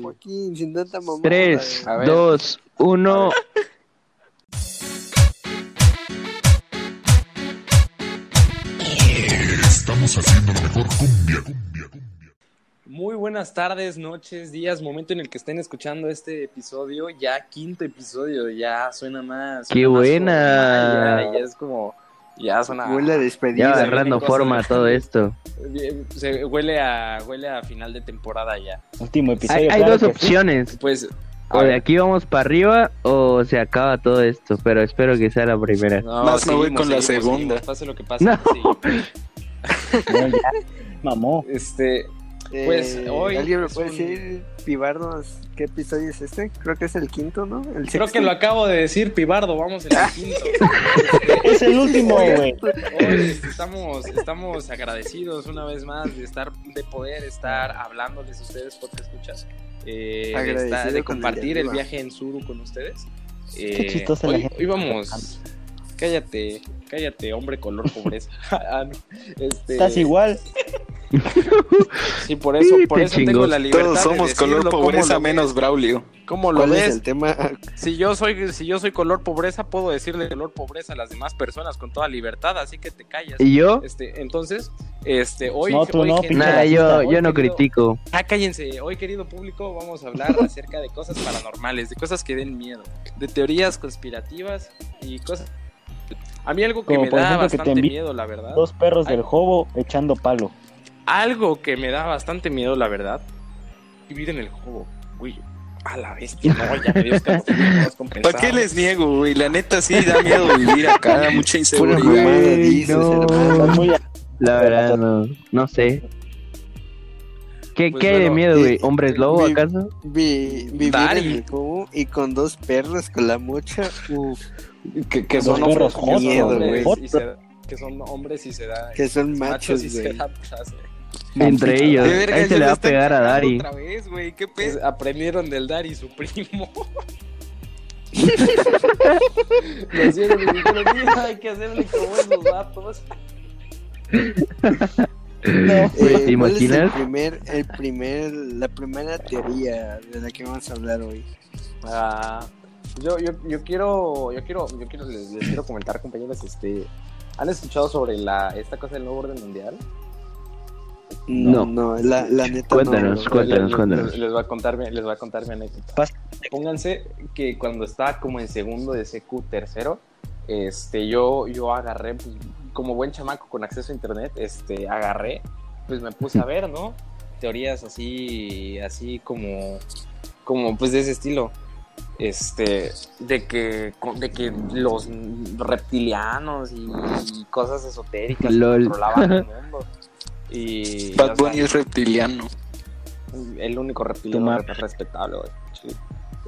Joaquín, sin tanta mamá. 3, A ver. 2, 1. Estamos haciendo la mejor cumbia, cumbia, cumbia. Muy buenas tardes, noches, días, momento en el que estén escuchando este episodio, ya quinto episodio, ya suena más. ¡Qué suena más buena! Ya, ya es como, ya suena. Huele a despedida. agarrando forma de- todo esto. Se huele a, huele a final de temporada ya. Último episodio. hay claro dos sí. opciones. Pues, O de aquí vamos para arriba o se acaba todo esto. Pero espero que sea la primera. no, Más me voy seguimos, con la seguimos, segunda. seguimos, pase lo que pase. No. seguimos. No, ya, mamó. Este, Eh, Pues, hoy ¿Alguien me puede un- decir, Pibardos, qué episodio es este? Creo que es el quinto, ¿no? El creo que lo acabo de decir, Pibardo, vamos en el quinto. Es el último, güey. Hoy estamos, estamos agradecidos una vez más de estar, de poder estar hablándoles a ustedes porque escuchas, eh, de, estar- el compartir el, viaje en Suru con ustedes. Eh, Qué chistosa la hoy, gente. hoy vamos, cállate, cállate, hombre color pobreza. Ah, este, Estás igual. Sí, por eso, por eso tengo la libertad. Todos de somos color decirlo, ¿cómo pobreza menos Braulio. ¿Cómo lo ¿Cuál es ves? el tema? Si yo soy, si yo soy color pobreza, puedo decirle color pobreza a las demás personas con toda libertad, así que te callas. ¿Y yo? Este, entonces, este, hoy, No, tú hoy, no, gente- racista. yo, hoy, yo no querido- critico. Ah, cállense. Hoy, querido público, vamos a hablar acerca de cosas paranormales, de cosas que den miedo, de teorías conspirativas y cosas. A mí algo que Como me por da ejemplo que te bastante miedo, la verdad. Dos perros del Ay. jobo echando palo. Algo que me da bastante miedo, la verdad. Vivir en el juego, güey. A la bestia, no, ya me dio ¿Para qué les niego, güey? La neta sí da miedo vivir acá, mucha inseguridad. Güey, dices, no. hermano. Estás muy La verdad, no, no sé. ¿Qué, Pues qué hay de miedo, güey? ¿Hombres lobo vi- acaso? Vi- vivir en el cubo y con dos perros con la mocha. Uf, que, que son hombres, que son jotos, hombres güey. y se- que son hombres y se da que son machos, y se placer. Entre ellos. Verga, Ahí se le lo va a pegar a Dari. Otra vez, güey, qué Pues, pedo. aprendieron del Dari, su primo. Nos dieron y dijeron, mira, hay que hacerle como esos vatos. No. Eh, ¿Te ¿Cuál es el imaginas? primer, el primer, la primera teoría de la que vamos a hablar hoy? Ah, yo, yo, yo quiero, yo quiero, yo quiero, les, les quiero comentar, compañeros, este, ¿han escuchado sobre la, esta cosa del nuevo orden mundial? No, No. la, la neta Cuéntanos, no. cuéntanos, les, cuéntanos. Les, les voy a contar, mi- les voy a contar mi anécdota. Pónganse que cuando estaba como en segundo de CQ tercero, este, yo, yo agarré, pues, como buen chamaco con acceso a internet, este, agarré, pues me puse a ver, ¿no? Teorías así, así como, como, pues de ese estilo. Este, de que, de que los reptilianos y, y cosas esotéricas Lol. controlaban el mundo. Y, Bad Bunny es reptiliano. el único reptiliano respetable, güey. Sí.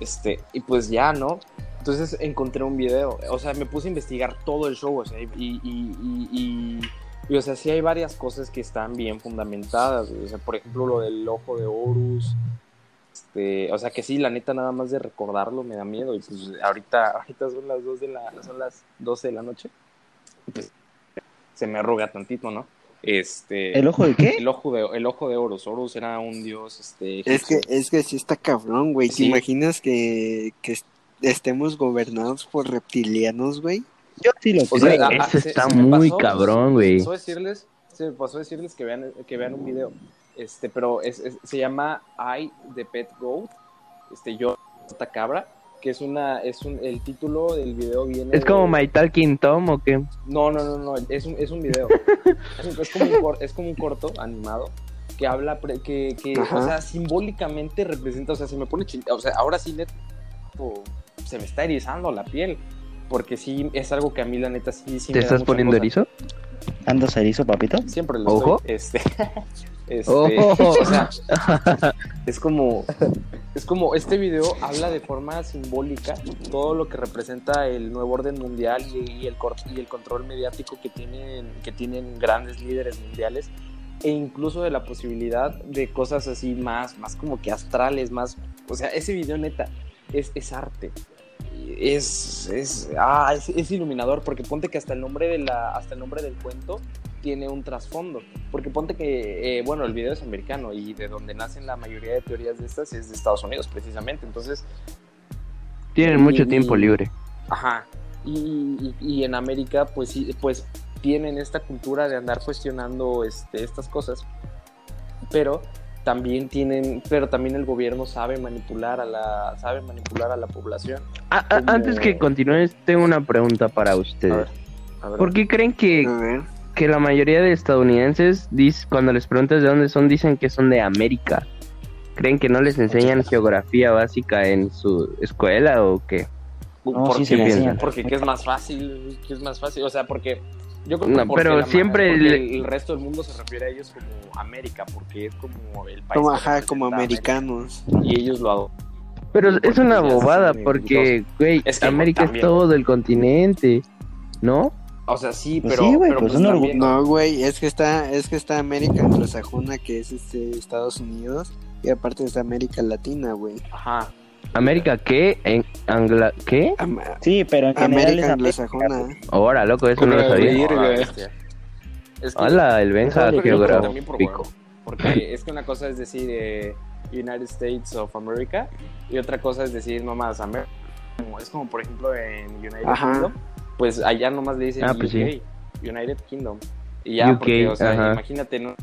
Este, y pues ya, ¿no? Entonces encontré un video, o sea, me puse a investigar todo el show, o sea, y, y, y, y- y, o sea, sí hay varias cosas que están bien fundamentadas, o sea, por ejemplo, lo del ojo de Horus, este, o sea, que sí, la neta, nada más de recordarlo me da miedo, y pues ahorita, ahorita son las dos de la, son las 12 de la noche, pues se me arruga tantito, ¿no? Este, ¿El ojo de qué? el ojo de, el ojo de Horus. Horus era un dios, este. Es que, es que sí está cabrón, güey. ¿Te imaginas que, que est- estemos gobernados por reptilianos, güey? Yo sí lo O creo. sea, ah, eso se- está se muy pasó- cabrón, Se güey. pasó decirles, se me pasó decirles que vean, que vean un video. Este, pero es, es- se llama I the Pet Goat. Este, yo, esta cabra. Que es una, es un, el título del video viene. ¿Es como de- My Talking Tom o qué? No, no, no, no, es un, es un video. es, un- es como un cor- es como un corto animado que habla, pre- que, que o sea, simbólicamente representa, o sea, se me pone chin- o sea, ahora sí, net, se me está erizando la piel, porque sí, es algo que a mí la neta sí, sí ¿Te me da estás poniendo cosa. erizo? ¿Andas erizo, papito? Siempre lo Ojo. estoy, este, este, Ojo. o sea, es como, es como, este video habla de forma simbólica todo lo que representa el nuevo orden mundial y, y el, y el control mediático que tienen, que tienen grandes líderes mundiales e incluso de la posibilidad de cosas así más, más como que astrales, más, o sea, ese video neta es, es arte. Es, es, ah, es, es iluminador porque ponte que hasta el nombre de la, hasta el nombre del cuento tiene un trasfondo. Porque ponte que, eh, bueno, el video es americano y de donde nacen la mayoría de teorías de estas es de Estados Unidos, precisamente. Entonces, Tienen Y- mucho tiempo y- libre. Ajá. Y, y- y en América, pues sí, pues tienen esta cultura de andar cuestionando este, estas cosas. Pero también tienen, pero también el gobierno sabe manipular a la, sabe manipular a la población. Como- Antes que continúes, tengo una pregunta para A ustedes. ver, a ver. ¿Por qué creen que, que la mayoría de estadounidenses, cuando les preguntas de dónde son, dicen que son de América? ¿Creen que no les enseñan geografía básica en su escuela o qué? No, ¿Por sí qué? enseñan. Porque ¿qué es más fácil, que es más fácil, o sea, porque yo creo que No, pero la siempre el, el resto del mundo se refiere a ellos como América, porque es como el país Como, ajá, como americanos. América, y ellos lo adoptan. Pero Porque es una bobada porque, güey, Es que América es todo el continente, ¿no? O sea, sí, Pues pero, sí, güey, pero pues pues también- No, güey, es que está, es que está América anglosajona, que es este Estados Unidos, y aparte está América Latina, güey. Ajá. ¿América qué? ¿En Angla qué? Am- Sí, pero en general América es anglosajona. Ahora, loco, eso no lo sabía. bestia. Es que- Hola, el Benja geográfico. Porque es que una cosa es decir eh, United States of America y otra cosa es decir nomás América. Es como por ejemplo en United Ajá. Kingdom, pues allá nomás le dicen Ah, pues UK, United Kingdom. Y ya, UK, porque, o sea, ajá. imagínate, ¿no?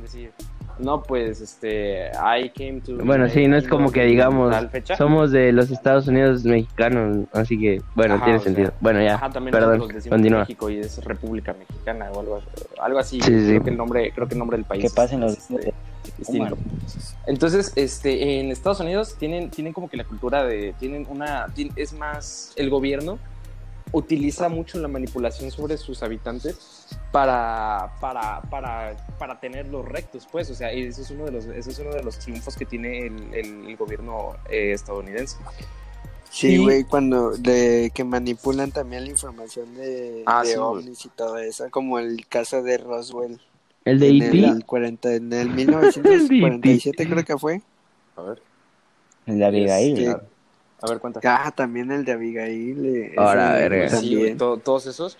decir, no, pues, este, I came to... Bueno, sí, no es como que digamos. Somos de los Estados Unidos mexicanos, así que, bueno, Ajá, tiene sea, sentido. Bueno, ya, Ajá, también perdón, continúa. México y es República Mexicana o algo, algo así. Sí, sí, creo, sí. Que el nombre, creo que el nombre del país que pasen los es, este, distinto. Entonces, este, en Estados Unidos tienen, tienen como que la cultura de, tienen una, tien- es más, el gobierno utiliza mucho la manipulación sobre sus habitantes para, para, para, para tenerlos rectos, pues, o sea, y ese es uno de los, ese es uno de los triunfos que tiene el, el- el gobierno eh, estadounidense. Sí, Y- güey, cuando de que manipulan también la información de, Ah, de sí, ovnis y todo eso, como el caso de Roswell. El de E en el 40, en el 1947 creo que fue. A ver, El de Abigail. Este, a ver, cuenta. Ah, también el de Abigail. eh, Ahora, verga. Sí, güey, to- todos esos,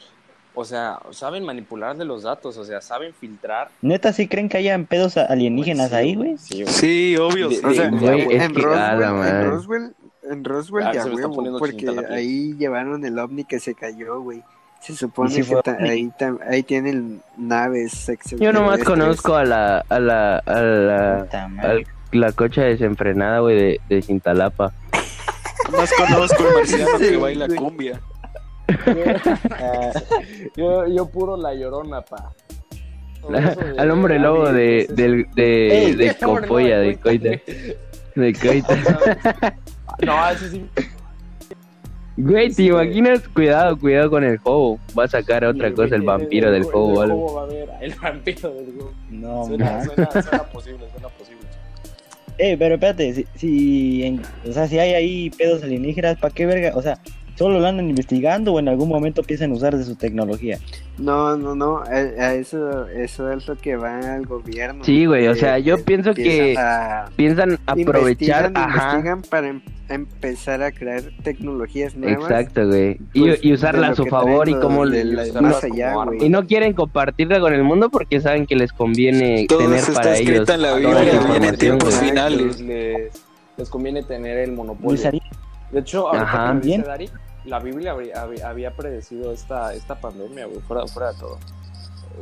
o sea, saben manipular de los datos, o sea, saben filtrar. ¿Neta sí creen que hayan pedos alienígenas Sí, ahí, güey? Sí, güey. Sí, obvio. De-. O sea, Güey, en, a la Roswell, en Roswell, en Roswell Ah, a huevo, poniendo porque la ahí llevaron el ovni que se cayó, güey. Se supone ¿Y si que ahí, ahí tienen naves Yo nomás conozco a la, a la, a la, Puta madre. al- la cocha desenfrenada, güey, de, de Cintalapa. Más conozco el marciano que baila cumbia. Ah, Yo, yo puro la llorona, pa. De- al hombre lobo de, del- de, Ey, de El lobo de Coita. De Coita. No, ese sí. Güey, te Sí, güey. imaginas, cuidado, cuidado con el jobo. Va a sacar otra cosa, el güey, vampiro del jobo o El algo. jobo va a ver, el vampiro del jobo. no, Suena, suena, suena posible, suena posible. Eh, pero espérate, si, si, en- o sea, si hay ahí pedos alienígenas, ¿para qué verga? O sea, ¿solo lo andan investigando o en algún momento empiezan a usar de su tecnología? No, no, no, a, a eso, eso es lo que va al gobierno. Sí, güey, o Eh, sea, yo eh, pienso que a- piensan aprovechar, investigan, ajá. investigan para em- empezar a crear tecnologías nuevas. Exacto, güey. Y, pues, y usarla a su favor y lo como de usarlas más allá, güey. y no quieren compartirla con el mundo porque saben que les conviene Todo tener está para ellos escrito en la Biblia, viene en tiempos finales. Les, les, conviene tener el monopolio. De hecho, ahorita Bien. Dari, la Biblia habría- había, había predecido esta, esta pandemia, güey, fuera, fuera de todo.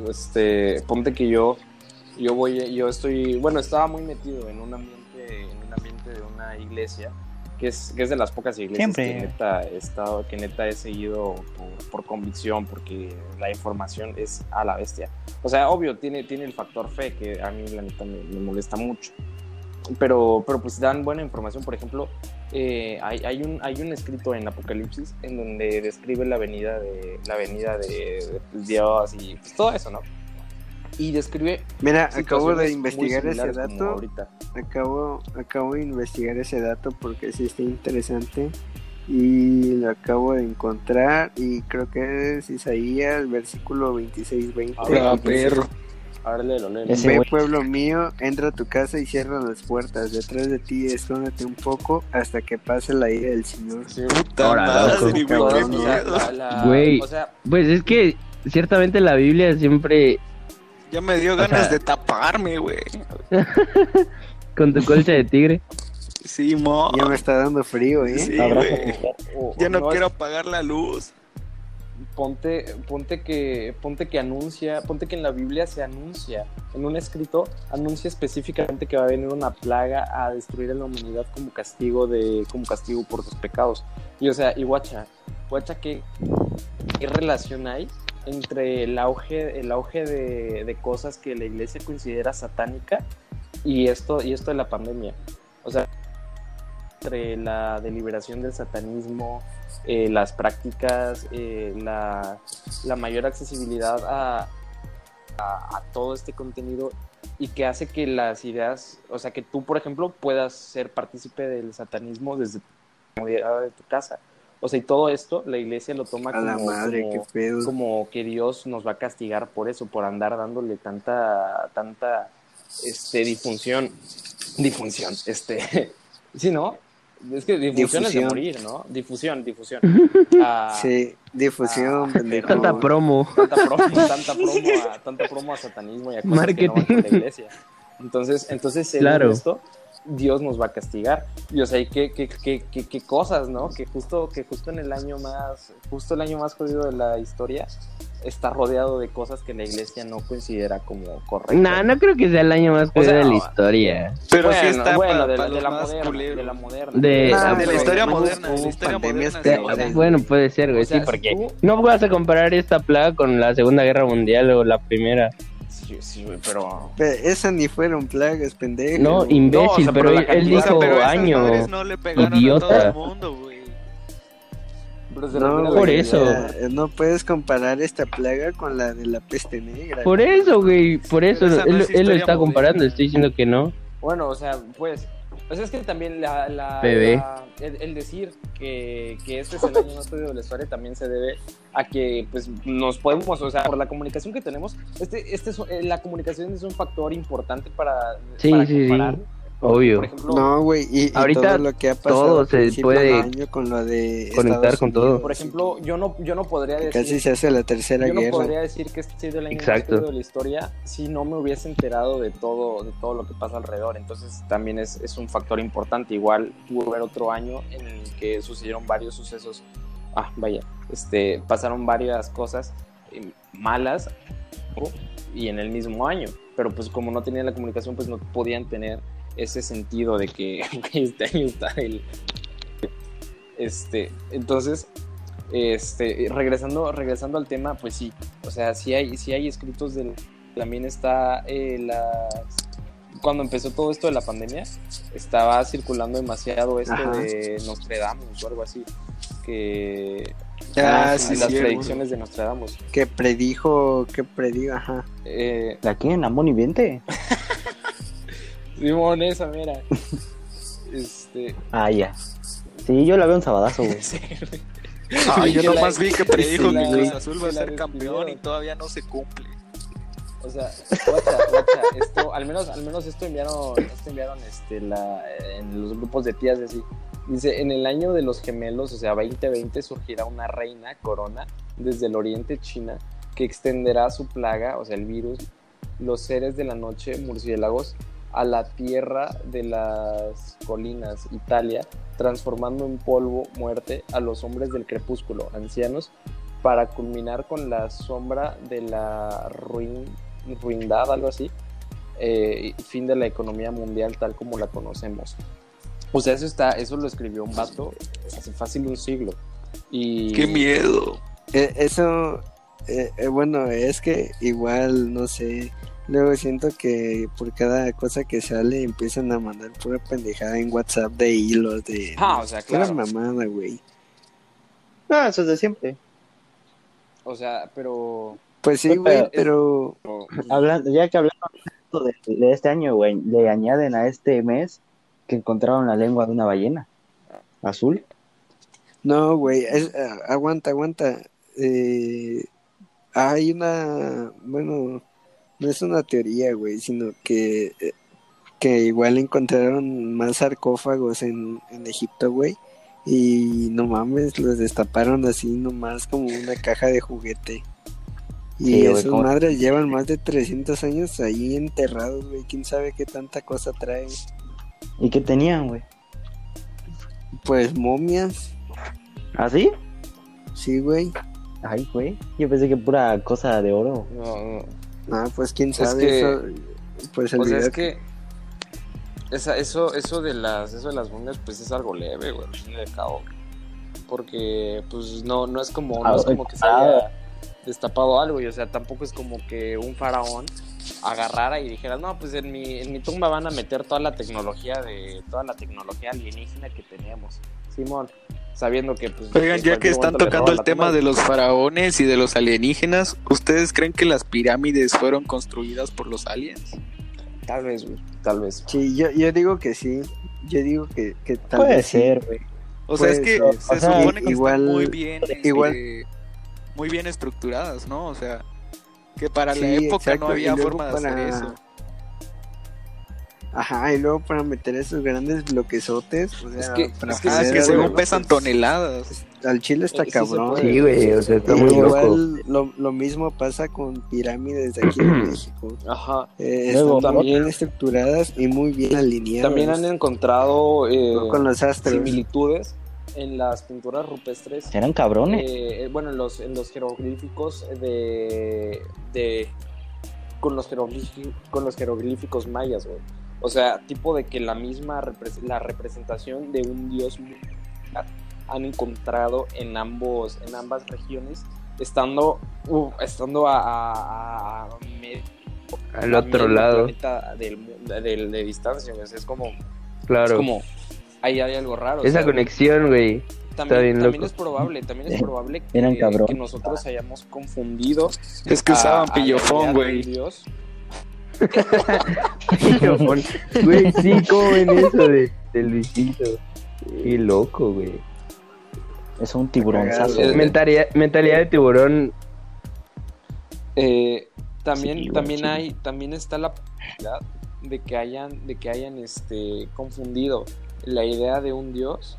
Este, ponte que yo, yo voy, yo estoy, bueno, estaba muy metido en un ambiente, en un ambiente de una iglesia, que es, que es de las pocas iglesias Siempre. que neta he estado, que neta he seguido por, por convicción, porque la información es a la bestia. O sea, obvio, tiene, tiene el factor fe, que a mí la neta me, me molesta mucho. Pero, pero pues dan buena información. Por ejemplo, eh, hay, hay, un, hay un escrito en Apocalipsis en donde describe la venida de, la venida de, de Dios y pues, todo eso, ¿no? Y describe. Mira, acabo de investigar ese dato. ahorita. Acabo, acabo de investigar ese dato porque sí está interesante. Y lo acabo de encontrar. Y creo que es Isaías, versículo 26-20. Ah, perro. A ver, léelo, léelo. Ese Ve, güey. pueblo mío, entra a tu casa y cierra las puertas. Detrás de ti escóndete un poco hasta que pase la ira del Señor. Sí, Puta Ahora, madre, Güey. o sea, Pues es que ciertamente la Biblia siempre Ya me dio ganas de taparme, güey. con tu colcha de tigre. Sí, mo. Ya me está dando frío, ¿eh? Sí. O- Ya no quiero apagar la luz. ponte, ponte que, ponte que anuncia, ponte que en la Biblia se anuncia, en un escrito, anuncia específicamente que va a venir una plaga a destruir a la humanidad como castigo de, como castigo por sus pecados. Y o sea, y guacha, guacha que qué relación hay entre el auge, el auge de, de cosas que la iglesia considera satánica y esto, y esto de la pandemia. O sea, entre la deliberación del satanismo, eh, las prácticas, eh, la, la mayor accesibilidad a, a, todo este contenido y que hace que las ideas, o sea, que tú, por ejemplo, puedas ser partícipe del satanismo desde la de tu casa. O sea, y todo esto, la iglesia lo toma A la como, madre, como- qué pedo. como que Dios nos va a castigar por eso, por andar dándole tanta, tanta, este, difunción, difunción, este, sí, ¿no? Es que difusión es de morir, ¿no? Difusión, difusión. Ah, Sí, difusión, Ah, pendejo. Tanta promo. tanta promo, tanta promo a, tanta promo a satanismo y a cosas que no van con la Marketing. iglesia. Entonces, entonces Claro. esto, Dios nos va a castigar. Y o sea, y qué, qué, qué, qué, qué cosas, ¿no? Que justo, que justo en el año más, justo el año más jodido de la historia, está rodeado de cosas que la iglesia no considera como correctas. Nah, no creo que sea el año más O jodido sea, de la no. historia. Pero bueno, sí está bueno, de, la moderna, de la moderna. De- Nah, Ah, de la historia moderna, de la historia moderna. peores. Bueno, puede ser, güey, O sea, sí, porque tú- no vas a comparar esta plaga con la Segunda Guerra Mundial o la Primera. Sí, güey, pero... Pe- Esas ni fueron plagas, pendejo. No, No, o imbécil, sea, pero él, dijo pero año. no le pegaron idiota. a todo el mundo, güey. No, Por güey, eso. ya, no puedes comparar esta plaga con la de la peste negra. Por eso, güey, por eso. Él, es él lo está comparando, estoy diciendo que no. Bueno, o sea, pues, o sea, es que también la, la- la- el, el decir que, que este es el año más jodido de la historia también se debe a que, pues, nos podemos, o sea, por la comunicación que tenemos, este, este es, eh, la comunicación es un factor importante para, Sí, para sí, sí. Obvio. Por ejemplo, No, güey, y, y Ahorita todo lo que ha pasado todo al se puede del año con lo de conectar Estados con todo. Por ejemplo, yo no, yo no podría que decir... casi se hace la tercera Yo no guerra. podría decir que este ha sido el año más de la historia si no me hubiese enterado de todo, de todo lo que pasa alrededor. Entonces también es, es un factor importante. Igual pudo haber otro año en el que sucedieron varios sucesos. Ah, vaya, este, pasaron varias cosas eh, malas ¿no? y en el mismo año. Pero pues como no tenían la comunicación, pues no podían tener ese sentido de que este año está el... Este, entonces, este, regresando, regresando al tema, pues sí, o sea, sí hay, sí hay escritos del, también está eh, las, cuando empezó todo esto de la pandemia, estaba circulando demasiado esto Ajá. de Nostradamus o algo así, que Ah, las, sí, las sí, predicciones de Nostradamus. Que predijo, que predijo, ajá. Eh, ¿La quién? ¿La Moni Viente? Simón, esa mira. Este, Ah, ya. Sí, yo la veo un sabadazo, güey. sí, Ay, yo nomás vi que predijo que Cruz Azul va a ser campeón y todavía no se cumple. O sea, guacha, guacha, esto, al menos, al menos esto enviaron, esto enviaron este, la, en los grupos de tías y así. Dice, en el año de los gemelos, o sea, 2020, surgirá una reina corona desde el oriente China que extenderá su plaga, o sea, el virus, los seres de la noche, murciélagos, a la tierra de las colinas, Italia, transformando en polvo, muerte a los hombres del crepúsculo, ancianos, para culminar con la sombra de la ruin, ruindad, algo así, eh, fin de la economía mundial tal como la conocemos. O sea, eso está, eso lo escribió un vato hace fácil un siglo. Y ¡Qué miedo! Eh, eso, eh, eh, bueno, es que igual, no sé, luego siento que por cada cosa que sale empiezan a mandar pura pendejada en WhatsApp de hilos, de... Ah, o sea, pura claro. mamada, güey. Ah, eso es de siempre. O sea, pero, Pues sí, Pero güey, pero... pero- Hablando, ya que hablamos de, de este año, güey, le añaden a este mes que encontraron la lengua de una ballena azul. No, güey, es- ah, aguanta, aguanta. Eh, hay una, bueno, no es una teoría, güey, sino que, eh, que igual encontraron más sarcófagos en, en Egipto, güey. Y no mames, los destaparon así nomás como una caja de juguete. Y Sí, esas madres llevan más de 300 años ahí enterrados, güey. ¿Quién sabe qué tanta cosa traen? ¿Y qué tenían, güey? Pues momias, ¿Ah, sí? sí, güey. Ay, güey. Yo pensé que pura cosa de oro. No, no. Ah, pues quién Es sabe que- eso. Pues el video es que esa, eso, eso de las, eso de las momias, pues es algo leve, güey, al fin y al cabo. Porque, pues, no, no es como, no es como que se haya destapado algo, y o sea, tampoco es como que un faraón agarrara y dijera, no, pues en mi, en mi tumba van a meter toda la tecnología de, toda la tecnología alienígena que tenemos. Simón, sabiendo que, pues, Oigan, ya que están tocando el tema de los faraones y de los alienígenas, ¿ustedes creen que las pirámides fueron construidas por los aliens? Tal vez, güey, tal vez. Sí, yo, yo digo que sí. Yo digo que, que tal Puede vez ser, güey. O sea, es que ser. se O sea, supone que igual- están muy bien, igual- este, muy bien estructuradas, ¿no? O sea, que para la época exacto, no había forma de para- hacer eso. Ajá, y luego para meter esos grandes bloquesotes, o sea, Es que- para es que poner que sí, según pesan pues, toneladas. Al chile está Eh, cabrón. Sí, güey, o sea, está muy loco. igual lo, lo mismo pasa con pirámides de aquí en México. Ajá. Eh, Luego, están también- bien estructuradas y muy bien alineadas. También han encontrado eh, con los astros. similitudes en las pinturas rupestres. Serán cabrones. eh, bueno, en los, en los jeroglíficos de, de con los jeroglíficos, con los jeroglíficos mayas, güey. O sea, tipo de que la misma repres- la representación de un dios han encontrado en ambos en ambas regiones estando uh, estando a, a- a medio Al a otro medio lado, del, del- de distancia, güey. O sea, es como, es claro. como, ahí hay algo raro. o Esa sea, conexión, güey. también, bien también es probable, también es probable que, nosotros hayamos confundido. Es que a- usaban pillofón, güey. Dios. Güey, sí, ¿cómo ven eso de, de Luisito? Qué loco, güey. Es un tiburonzazo. Güey. Mentalidad, mentalidad de tiburón. Eh, también, Sí, también sí. hay, también está la posibilidad de que hayan, de que hayan este confundido la idea de un dios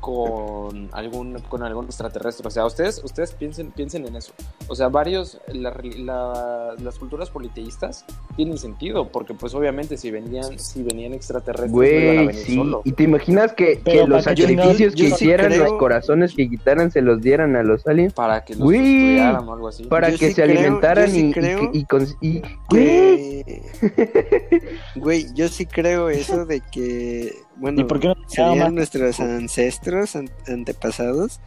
con algún, con algún extraterrestre. O sea, ustedes, ustedes piensen, piensen en eso. O sea, varios, la- la- las culturas politeístas tienen sentido, porque pues obviamente si venían, si venían extraterrestres no iban a Güey, venir sí. solo. ¿Y te imaginas que, que los sacrificios que sí hicieran, creo- los corazones que quitaran, se los dieran a los aliens? Para que los Güey, estudiaran o algo así. Para Yo que sí se creo- alimentaran y, y creo y, cons- y- güey, Que- Güey, yo sí creo eso de que, bueno, ¿Y por qué no serían más? nuestros ancestros, an- antepasados,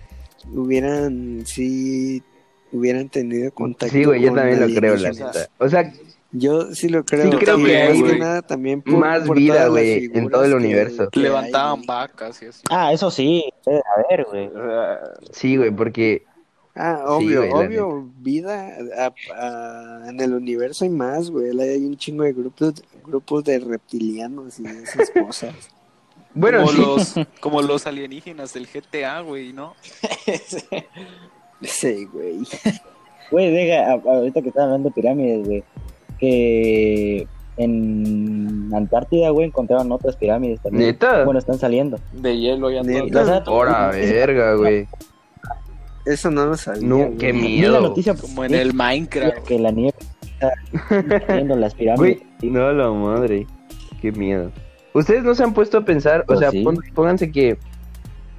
hubieran, sí, hubieran tenido contacto Sí, güey, yo con también lo creo, la neta. O sea, Yo sí lo creo. Sí creo y que más hay, que güey. nada también por, Más por vida, güey, en todo el que- universo. que hay, Levantaban güey. vacas y así. Ah, eso sí, de haber, güey. sí, güey, porque Ah, Sí, obvio, güey, la obvio, vida a- a- en el universo hay más, güey. Hay un chingo de grupos, grupos de reptilianos y esas cosas. Bueno, como, sí, los, como los alienígenas del GTA, güey, ¿no? Sí, güey. Güey, deja, ahorita que están hablando de pirámides, güey, que en Antártida, güey, encontraron otras pirámides también. neta. Bueno, están saliendo. De hielo ya Neta. todo. O sea, Hora, verga, güey. Eso no lo sabía. No, güey. qué vi la miedo. noticia Como en el Minecraft. que la nieve está las pirámides. Güey, no, la madre. Qué miedo. Ustedes no se han puesto a pensar, o Pues sea, sí. pon- pónganse que,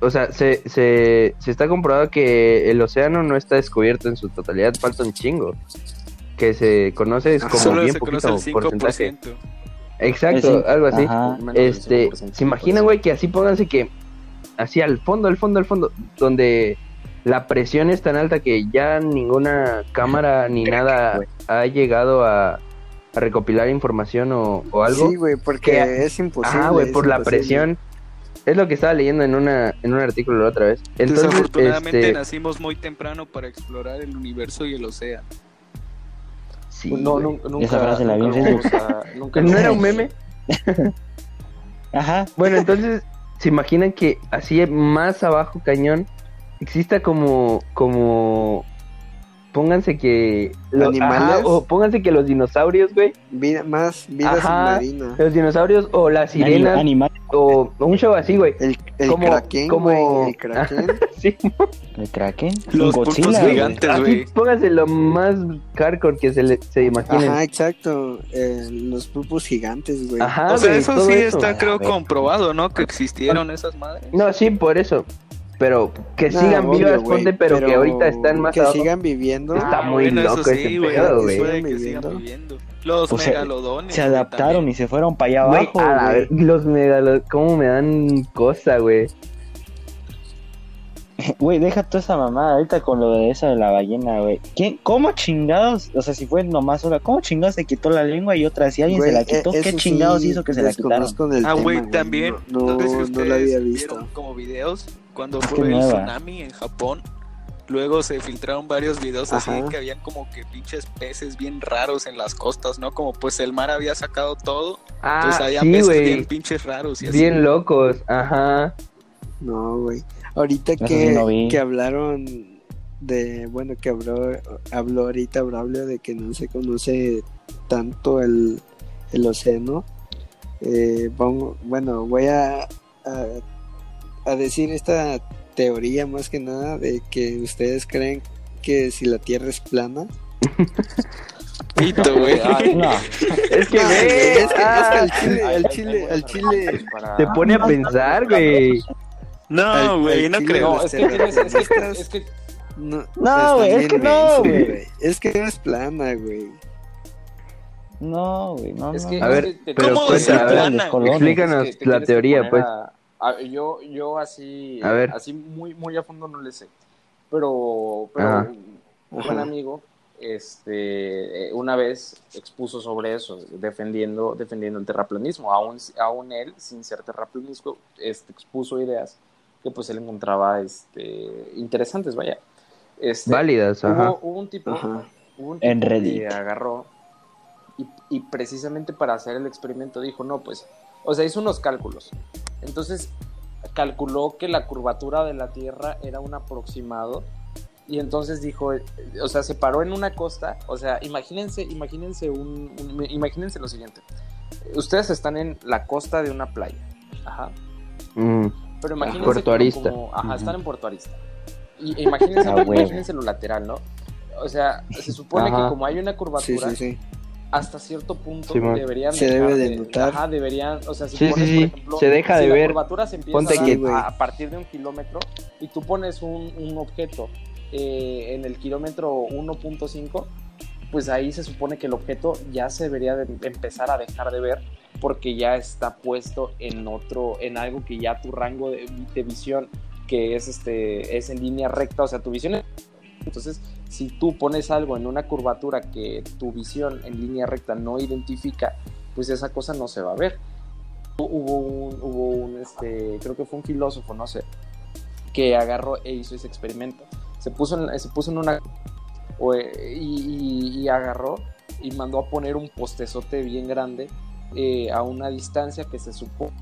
o sea, se, se, se está comprobado que el océano no está descubierto en su totalidad, falta un chingo. Que se conoce es como Solo bien se conoce poquito el porcentaje. 5%. Exacto, Sí. algo así. Ajá. Este, 5%, se imaginan, güey, que así pónganse que, así al fondo, al fondo, al fondo, donde la presión es tan alta que ya ninguna cámara ni nada ha llegado a, a recopilar información o, o algo. Sí, güey, porque Que- es imposible. Ah, güey, por la imposible. presión. Es lo que estaba leyendo en una en un artículo la otra vez. Entonces, Desafortunadamente este, nacimos muy temprano para explorar el universo y el océano. sí, No, nunca, Esa frase la vi en nunca nunca ¿No era un meme? Ajá. Bueno, entonces, ¿se imaginan que así más abajo, cañón, exista como, como pónganse que... lo- ¿Animales? ajá, o pónganse que los dinosaurios, güey. Vida, más vida Ajá. submarina. Los dinosaurios o las sirenas. Animal, o un show así, güey. El, el Como- kraken, como- güey, el kraken. Sí, el Kraken, Los Godzilla, gigantes, güey. pónganse lo más hardcore que se, le, se imaginen. Ajá, exacto. eh, los pulpos gigantes, güey. Ajá, O sea, eso sí eso. está, creo, comprobado, ¿no? Que existieron esas madres. No, sí, por eso. Pero que No, sigan obvio, vivas, ponte, pero, que ahorita están más Que abajo. sigan viviendo. Está muy bueno, loco eso ese sí, güey. pedo, que güey. que Sigan viviendo. Los se- megalodones. Se adaptaron también. y se fueron para allá abajo, a güey. ver- los megalos, cómo me dan cosa, güey. Güey, deja toda esa mamada ahorita con lo de esa de la ballena, güey. ¿Quién, ¿Cómo chingados? O sea, si fue nomás una, ¿cómo chingados se quitó la lengua y otra? Si alguien se la quitó, eh, ¿qué chingados sí, hizo que se la quitaron? Ah, güey, también. No, No, no, ustedes la había visto. como videos cuando Es fue el nueva. tsunami en Japón. Luego se filtraron varios videos así Ajá. que habían como que pinches peces bien raros en las costas, ¿no? Como pues el mar había sacado todo. Ah, Entonces había sí, peces güey. bien pinches raros y así. Bien locos, ajá. No, güey. Ahorita que, sí no vi. que hablaron de, bueno, que habló, habló ahorita Braulio de que no se conoce tanto el, el océano. Eh, vamos, bueno, voy a, a, a decir esta teoría más que nada de que ustedes creen que si la Tierra es plana. Pito, güey. No, Es que, güey, es que, ah, es que al chile, Hay- al chile, al chile, te pone a pensar, güey. No, güey, no chile creo. No, es que tienes, es que, es que no, No, güey, es que no, güey. Es que no es plana, güey. no, güey, no, Es que- A ver, pero explícanos Es que te la teoría, pues. a- a- yo, yo así, A ver. así muy, muy a fondo no le sé. Pero, pero Ajá. un buen amigo, este, eh, una vez expuso sobre eso, defendiendo, defendiendo el terraplanismo. Aún, aún él, sin ser terraplanismo, este, expuso ideas que pues él encontraba, este, interesantes, vaya. Este, Válidas, ajá. Hubo, hubo un tipo, Ajá. hubo un tipo En Reddit. que agarró y, y precisamente para hacer el experimento dijo, no, pues, o sea, hizo unos cálculos. Entonces, calculó que la curvatura de la Tierra era un aproximado y entonces dijo, eh, o sea, se paró en una costa, o sea, imagínense, imagínense un, un- imagínense lo siguiente. Ustedes están en la costa de una playa. Ajá. Mm, Pero imagínense Puerto como- Arista. como- ajá, están en Puerto Arista. Y imagínense, Ah, huevo. imagínense lo lateral, ¿no? O sea, se supone Ajá. que como hay una Sí, curvatura, sí, sí. Hasta cierto punto Simón. deberían Se debe de notar. Ajá, deberían, o sea, si Sí, pones, sí, sí, por ejemplo, se deja si de la ver. curvatura se empieza Ponte a, a, a partir de un kilómetro y tú pones un, un objeto eh, en el kilómetro 1.5, pues ahí se supone que el objeto ya se debería de empezar a dejar de ver porque ya está puesto en otro, en algo que ya tu rango de, de visión que es este es en línea recta, o sea, tu visión es- entonces si tú pones algo en una curvatura que tu visión en línea recta no identifica, pues esa cosa no se va a ver. Hubo un, hubo un este, creo que fue un filósofo, no sé, que agarró e hizo ese experimento. Se puso en, se puso en una eh, y, y- y agarró y mandó a poner un postezote bien grande eh, a una distancia que se supone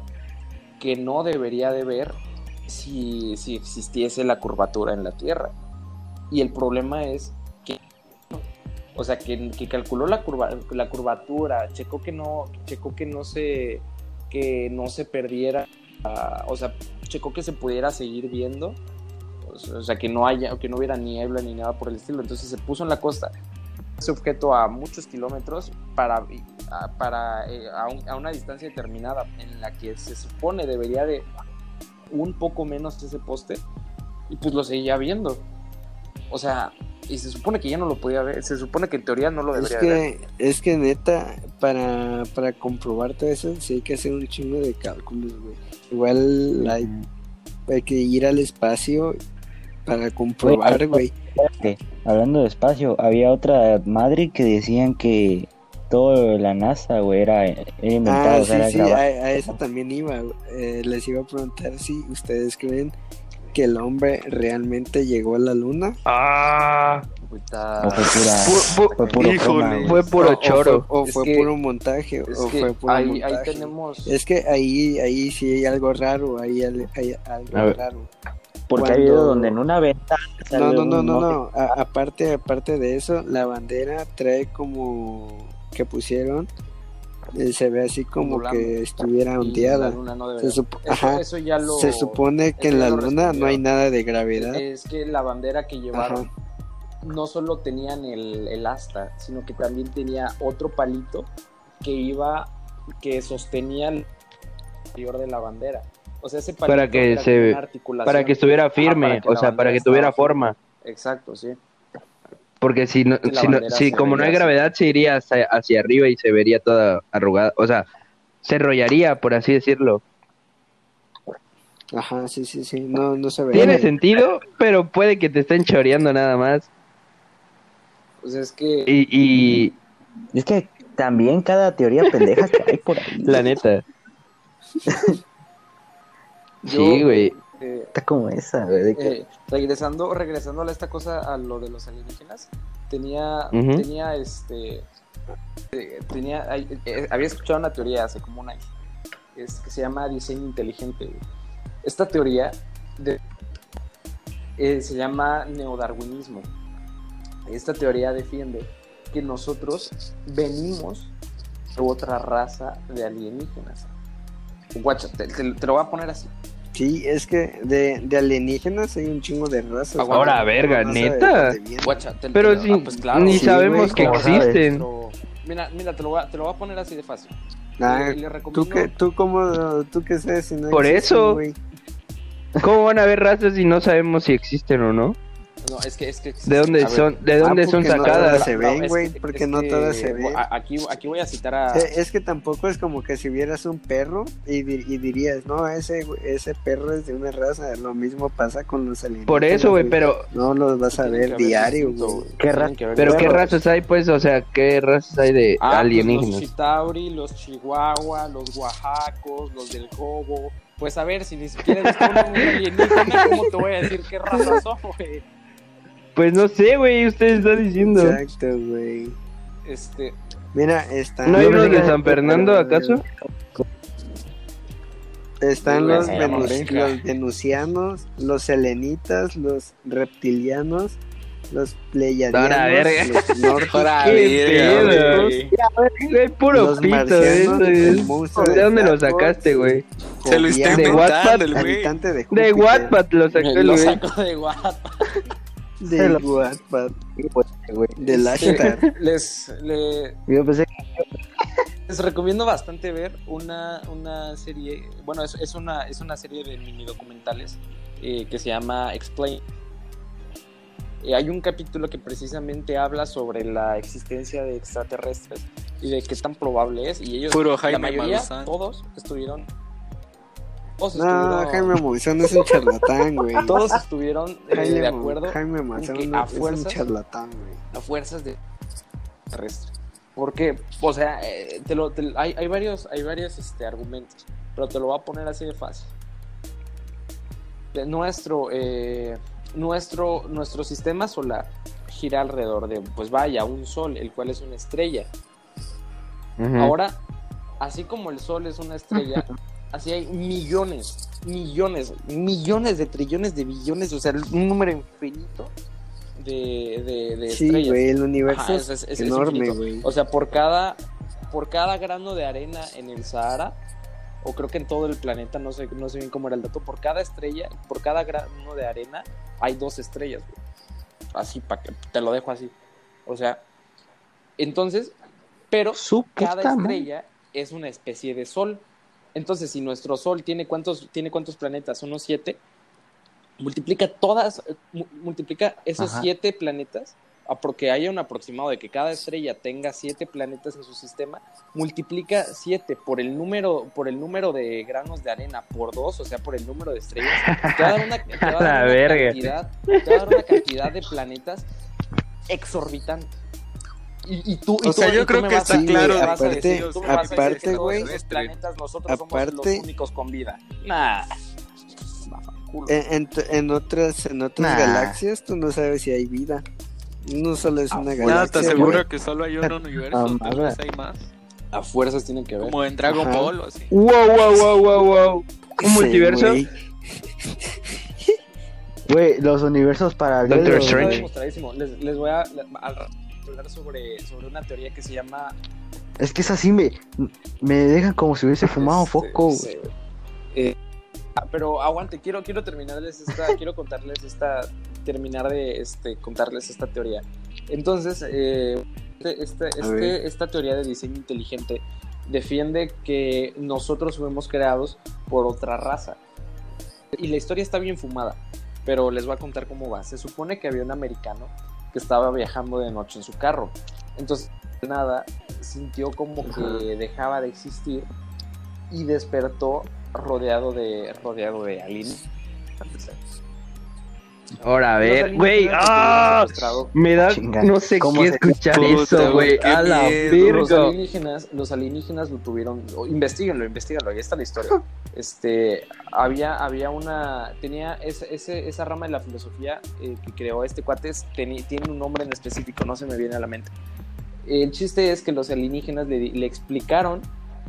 que no debería de ver si, si existiese la curvatura en la Tierra. Y el problema es que, o sea, que, que calculó la, curva, la curvatura, checó que no, checó que no se, que no se perdiera, ah, o sea, checó que se pudiera seguir viendo, o sea, o sea, que no haya, que no hubiera niebla ni nada por el estilo. Entonces se puso en la costa ese objeto a muchos kilómetros para, a- para eh, a, un- a una distancia determinada en la que se supone debería de un poco menos ese poste y pues lo seguía viendo. O sea, y se supone que ya no lo podía ver, se supone que en teoría no lo Es debería ver. que, es que neta, para, para comprobar todo eso, sí hay que hacer un chingo de cálculos, güey. Igual hay, hay que ir al espacio para comprobar, güey. Hablando de espacio, había otra madre que decían que todo la NASA, güey, era, era inventado, Ah, era sí, sí, a, a eso también iba. Eh, les iba a preguntar si ustedes creen que el hombre realmente llegó a la luna. Ah, Puta- O fue pura, pu- pu- fue puro Híjole. fue puro O- o choro. fue- O fue que- puro montaje. Es o que fue puro ahí, montaje. ahí tenemos... Es que ahí, ahí sí hay algo raro, ahí hay, hay algo A ver. raro. Porque hay Cuando- videos donde en una ventana No, no, no, no, no. A- aparte, aparte de eso, la bandera trae como que pusieron, eh, se ve así como que estuviera ondeada. luna no Se, debería. sup- Eso, ajá, eso ya lo. se supone que en la luna no hay nada de gravedad. Es que la bandera que llevaron Ajá. no solo tenían el, el asta, sino que también tenía otro palito que iba, que sostenía el interior de la bandera. O sea, ese palito Para que se- como una articulación. Para que estuviera Ajá, firme, para que o sea, para que tuviera forma. Exacto, sí. Porque si, no, si, no- si como no hay gravedad, se iría hacia, hacia arriba y se vería toda arrugada. O sea, se enrollaría, por así decirlo. Ajá, sí, sí, sí. No, no se ve. Tiene sentido, pero puede que te estén choreando nada más. O sea, es que Y, y Es que también cada teoría pendeja que hay por ahí. la neta. yo, Sí, güey. Eh, Está como esa, güey. de que- Eh, regresando, regresando a esta cosa, a lo de los alienígenas, tenía, tenía este, eh, tenía, había escuchado una teoría hace como un año, es que se llama diseño inteligente. güey. Esta teoría de- eh, se llama neodarwinismo. Esta teoría defiende que nosotros venimos de otra raza de alienígenas. Guacha, te- te- te lo voy a poner así. Sí, es que de, de alienígenas hay un chingo de razas. Ahora, verga, no ¿neta? Guacha, te- Pero te- si ah, pues claro. ni Sí, sabemos güey, que existen. Pero, mira, mira, te lo, voy a, te lo voy a poner así de fácil. Ah, Le- le ¿Tú recomiendo- qué, tú cómo, tú qué sabes si no Por existen, eso. güey? ¿Cómo van a haber razas si no sabemos si existen o no? No, es que, es que ¿De dónde ver, son, de dónde Ah, son no sacadas? todas se ven, güey, que- porque no que- todas se ven. Aquí, aquí voy a citar a. Eh, Es que tampoco es como que si vieras un perro y, di- y dirías, no, ese, güey- ese perro es de una raza. Lo mismo pasa con los alienígenas. Por eso, güey, pero No los vas a ver diario, güey. ¿Qué pero qué distinto. razas hay, pues, o sea, qué razas hay de Ah, pues, alienígenas. los Chitauri, los Chihuahua, los Oaxacos, los del Cobo. Pues a ver, si ni siquiera eres un alienígena, ¿cómo te voy a decir qué raza son, güey? Pues no sé, güey, usted está diciendo. Exacto, güey. Este, Mira, están. ¿No hay pensé de San Fernando, acaso? Están los, venus- los venusianos, los selenitas, los reptilianos, los verga. los nórdicos. Güey, puro los pito eso. ¿De dónde lo sacaste, güey? Se lo está De Wattpad, el güey. habitante de Wattpad lo sacó el lo güey. saco de WhatsApp. De Wattpad, Pues, güey. de Lashtar. Les, le- Yo pensé que Les recomiendo bastante ver una, una serie, bueno, es, es una, es una serie de mini documentales eh, que se llama Explain. Eh, hay un capítulo que precisamente habla sobre la existencia de extraterrestres y de qué tan probable es. Y ellos, Puro la mayoría, todos estuvieron. Todos No, estuvieron, Jaime Maussan es un charlatán, güey. todos estuvieron eh, Jaime, de acuerdo Jaime Maussan que no- a es un fuerzas- charlatán, güey. a fuerzas de terrestre. Porque, o sea, eh, te lo, te- hay, hay varios, hay varios este, argumentos, pero te lo voy a poner así de fácil. Nuestro, eh, nuestro, nuestro sistema solar gira alrededor de, pues vaya, un sol, el cual es una estrella. Ahora, así como el sol es una estrella, así hay millones, millones, millones de trillones de billones, o sea, un número infinito de, de, de Sí, estrellas. güey, el universo Ajá, es, es- es- es enorme, güey. O sea, por cada, por cada grano de arena en el Sahara, o creo que en todo el planeta, no sé, no sé bien cómo era el dato, por cada estrella, por cada grano de arena hay dos estrellas, güey. Así, para que te lo dejo así. O sea, entonces, pero Su cada estrella es una especie de sol. Entonces, si nuestro sol tiene cuántos, tiene cuántos planetas, unos siete, multiplica todas, mu- multiplica esos Ajá. siete planetas, a porque haya un aproximado de que cada estrella tenga siete planetas en su sistema, multiplica siete por el número, por el número de granos de arena por dos, o sea, por el número de estrellas, te va a dar una, te va a dar La una verga. cantidad, te va a dar una cantidad de planetas exorbitante. Y, y tú, y O tú- sea, y yo tú creo que está a- claro decir- aparte, todos güey, planetas nosotros somos aparte- los únicos con vida. Nah. En, en, en otras, en otras Nah. galaxias tú no sabes si hay vida. No solo es una Ah, galaxia. Nada, te güey. aseguro que solo hay un universo, Ah, tal vez hay más. A fuerzas tienen que ver. Como en Dragon Ajá. Ball o así. Wow, wow, wow, wow, wow. ¿Un Sí, multiverso? güey. Güey, los universos paralelos. Doctor Strange. Les, les voy a al hablar sobre, sobre una teoría que se llama Es que es así, me, me dejan como si hubiese fumado Este, foco. sí. Eh, ah, pero aguante, quiero, quiero terminarles esta, quiero contarles esta, terminar de este, contarles esta teoría. Entonces, eh, este, este- este- esta teoría de diseño inteligente defiende que nosotros fuimos creados por otra raza. Y la historia está bien fumada, pero les voy a contar cómo va. Se supone que había un americano que estaba viajando de noche en su carro. Entonces, nada, sintió como que dejaba de existir y despertó rodeado de rodeado de aliens. Ahora a ver, güey. ¡Ah! Me da, Chinga, no sé ¿cómo qué escuchar Puta, eso, güey. A la miedo. Los virgo. alienígenas, los alienígenas lo tuvieron, o, investíguenlo, investíguenlo, ahí está la historia. Este, había, había una, tenía ese, ese- esa rama de la filosofía eh, que creó este cuate, es- teni- tiene un nombre en específico, no se me viene a la mente. El chiste es que los alienígenas le explicaron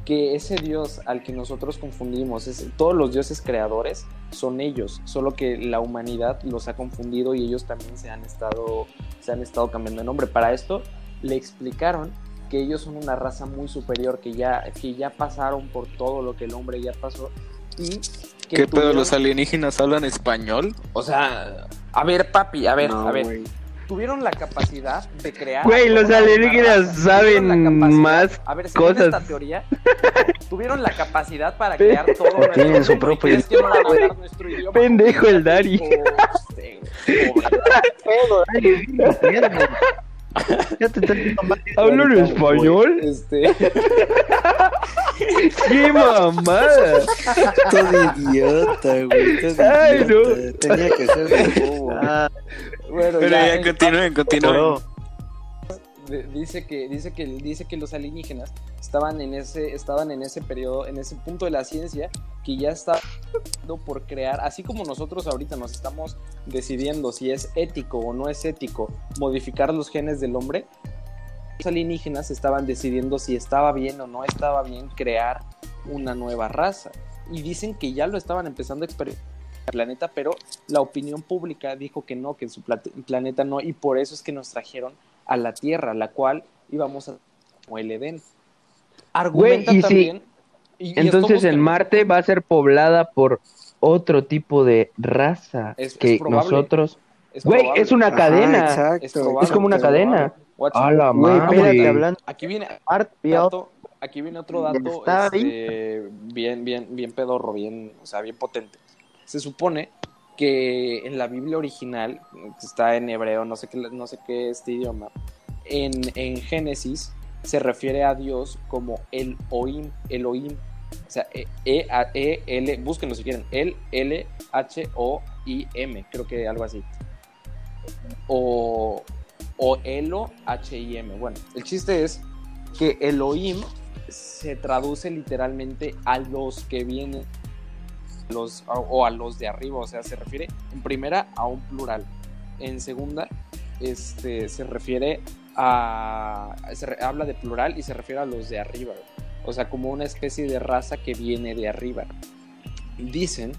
que ese dios al que nosotros confundimos, es, todos los dioses creadores son ellos, solo que la humanidad los ha confundido y ellos también se han estado, se han estado cambiando de nombre. Para esto le explicaron que ellos son una raza muy superior, que ya, que ya pasaron por todo lo que el hombre ya pasó y que ¿Qué pedo? tuvieron- ¿Los alienígenas hablan español? O sea, a ver, papi, a ver, No, a ver. Tuvieron la capacidad de crear. Güey, los alienígenas saben más a ver, según cosas. esta teoría, tuvieron la capacidad para crear todo tienen su mundo, ¿y propio crees que no idioma? Pendejo el Dari. Este, pobre. Ya te mal. ¿Hablan español? Este, ¡Qué mamada! Todo idiota, güey. Todo Ay, idiota. Tenía que ser de bobo. Ah, bueno, Pero ya, ya, eh, continúen, continúen. Dice que dice que dice que los alienígenas estaban en ese estaban en ese periodo en ese punto de la ciencia que ya está por crear así como nosotros ahorita nos estamos decidiendo si es ético o no es ético modificar los genes del hombre los alienígenas estaban decidiendo si estaba bien o no estaba bien crear una nueva raza. Y dicen que ya lo estaban empezando a experimentar planeta pero la opinión pública dijo que no que en su planeta no y por eso es que nos trajeron a la tierra, la cual íbamos a como el Edén. Argumenta Güey, y si- también. y- y Entonces búsquenlo. en Marte va a ser poblada por otro tipo de raza Es- es que probable. nosotros... Es Güey, probable. es una Ajá, cadena. exacto. Es probable, es como una es cadena. A la Güey, madre. hablando. Aquí viene dato, aquí viene otro dato Está este, bien, bien, bien pedorro, bien, o sea, bien potente. Se supone que en la Biblia original, que está en hebreo, no sé qué, no sé qué este idioma, en, en Génesis se refiere a Dios como el Oim, Elohim. O sea, E, e, A, E, L, búsquenlo si quieren, el L, H, O, I, M, creo que algo así. O, o Elo, H, I, M. Bueno, el chiste es que Elohim se traduce literalmente a los que vienen o a los de arriba, o sea, se refiere en primera a un plural, en segunda este, se refiere a, se habla de plural y se refiere a los de arriba, o sea, como una especie de raza que viene de arriba. Dicen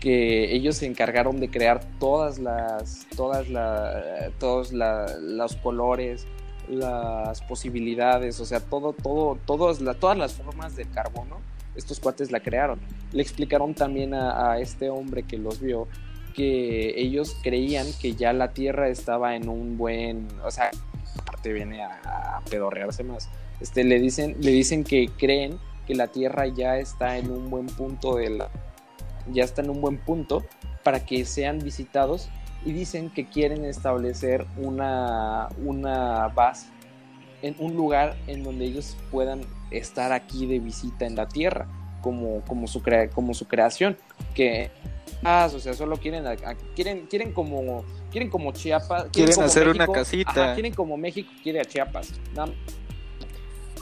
que ellos se encargaron de crear todas las, todas la, todos la- los colores, las posibilidades, o sea, todo, todo, todos la- todas las formas del carbono, estos cuates la crearon. Le explicaron también a, este hombre que los vio que ellos creían que ya la Tierra estaba en un buen, o sea, aparte viene a, a pedorrearse más. Este, le dicen, le dicen que creen que la Tierra ya está en un buen punto de la, ya está en un buen punto para que sean visitados y dicen que quieren establecer una, una base en un lugar en donde ellos puedan estar aquí de visita en la tierra como, como, su, crea- como su creación que ah, o sea solo quieren quieren quieren como quieren como Chiapas Quieren como hacer una casita. ajá, quieren como México quiere a Chiapas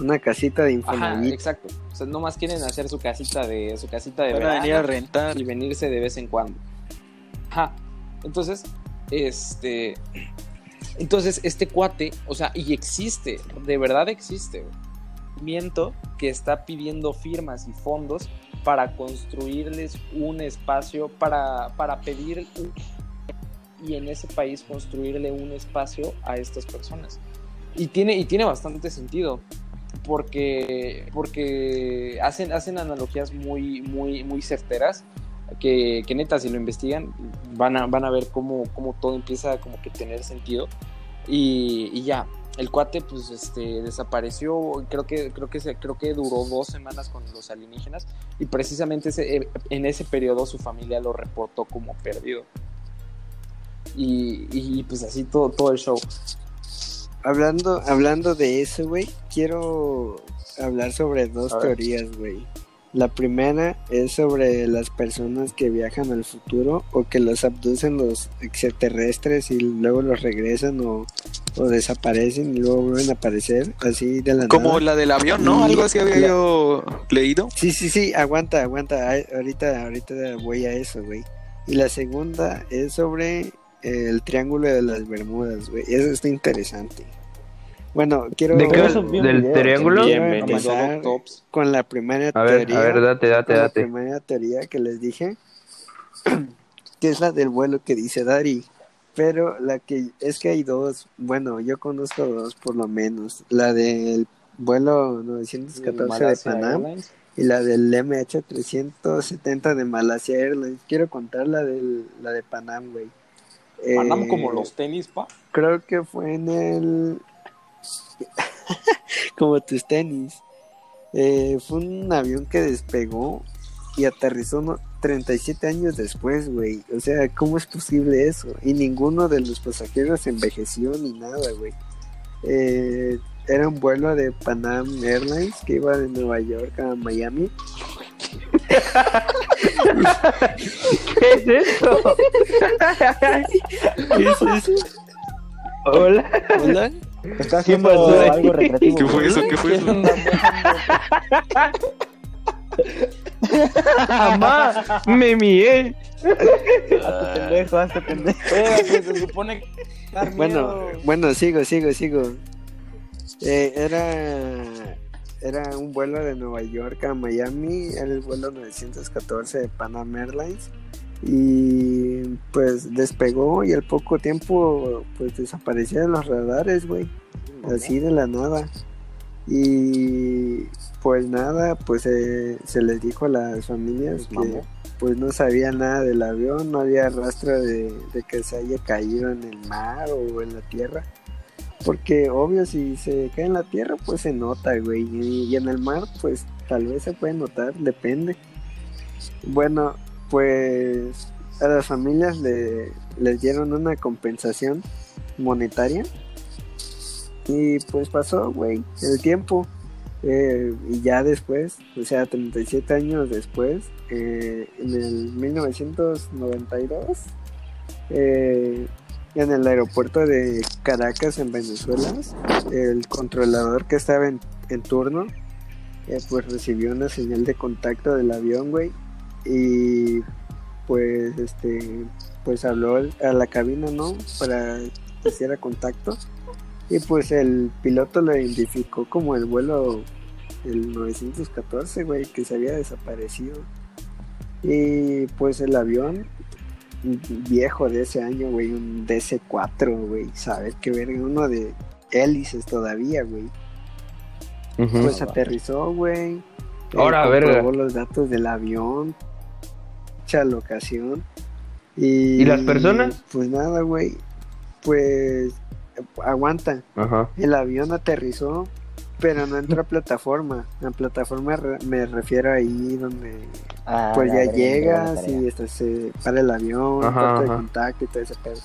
Una casita de Infonavit. exacto o sea nomás quieren hacer su casita de su casita de Van a verano venir a rentar. y venirse de vez en cuando. Ajá. Entonces, este. Entonces, este cuate, o sea, y existe, de verdad existe, güey, movimiento que está pidiendo firmas y fondos para construirles un espacio, para, para pedir y en ese país construirle un espacio a estas personas. Y tiene, y tiene bastante sentido, porque, porque hacen, hacen analogías muy, muy, muy certeras, que, que neta, si lo investigan, van a, van a ver cómo, cómo todo empieza como que tener sentido. Y, y ya, el cuate pues este desapareció creo que creo que se, creo que duró dos semanas con los alienígenas y precisamente ese- eh, en ese periodo su familia lo reportó como perdido. Y, y, pues así todo todo el show. Hablando, hablando de eso, güey, quiero hablar sobre dos teorías, güey. La primera es sobre las personas que viajan al futuro o que los abducen los extraterrestres y luego los regresan o, o desaparecen y luego vuelven a aparecer así de la Como nada. la del avión, ¿no? Algo así había la- yo leído. Sí, sí, sí, aguanta, aguanta. Ahorita, ahorita voy a eso, güey. Y la segunda es sobre el triángulo de las Bermudas, güey. Eso está interesante. Bueno, quiero ¿De qué? ¿Del video, triángulo? Empezar con la primera A ver, teoría. a ver, date, date, con la date. primera teoría que les dije, que es la del vuelo que dice Dari. Pero la que es que hay dos, bueno, yo conozco dos por lo menos. La del vuelo 914 de Malasia Panam Airlines. y la del MH370 de Malasia Airlines. Quiero contar la, del, la de Panam, güey. Panam Eh, como los tenis pa Creo que fue en el... como tus tenis. Eh, fue un avión que despegó y aterrizó no- 37 años después, güey. O sea, ¿cómo es posible eso? Y ninguno de los pasajeros envejeció ni nada, güey. Eh, era un vuelo de Panam Airlines que iba de Nueva York a Miami. ¿Qué es esto? ¿Qué es eso? Hola. ¿Hola? Está haciendo algo recreativo. ¿Qué fue eso? ¿Qué fue eso? Mamá, me mié. Hazte pendejo, hazte pendejo. Espérate, se supone que dar Bueno, bueno, sigo, sigo, sigo. Eh, era, era un vuelo de Nueva York a Miami, era el vuelo 914 de Panam Airlines y pues despegó y al poco tiempo pues desapareció de los radares, güey, así de la nada. Y pues nada, pues eh, se les dijo a las familias Pues, que pues no sabía nada del avión, no había rastro de, de que se haya caído en el mar o en la tierra. Porque obvio si se cae en la tierra pues se nota, güey. Y, y en el mar pues tal vez se puede notar, depende. Bueno, pues a las familias le, les dieron una compensación monetaria. Y pues pasó, güey, el tiempo. Eh, y ya después, o sea, 37 años después, eh, en el 1992, eh, en el aeropuerto de Caracas, en Venezuela, el controlador que estaba en, en turno, pues recibió una señal de contacto del avión, güey, y pues, este, pues habló a la cabina, ¿no? Para que hiciera contacto. Y pues el piloto lo identificó como el vuelo el 914, güey, que se había desaparecido. Y pues el avión viejo de ese año, güey, un DC-4, güey, saber qué verga, uno de hélices todavía, güey. Pues aterrizó, güey. eh, Ahora, comprobó verga. los datos del avión, mucha locación. Y, ¿Y las personas? Pues nada, güey. Pues aguanta. Ajá. El avión aterrizó, pero no entró a plataforma. A plataforma re- me refiero ahí donde Ah, pues ya llegas y este, se para el avión, Ajá, de contacto y todo ese pedo.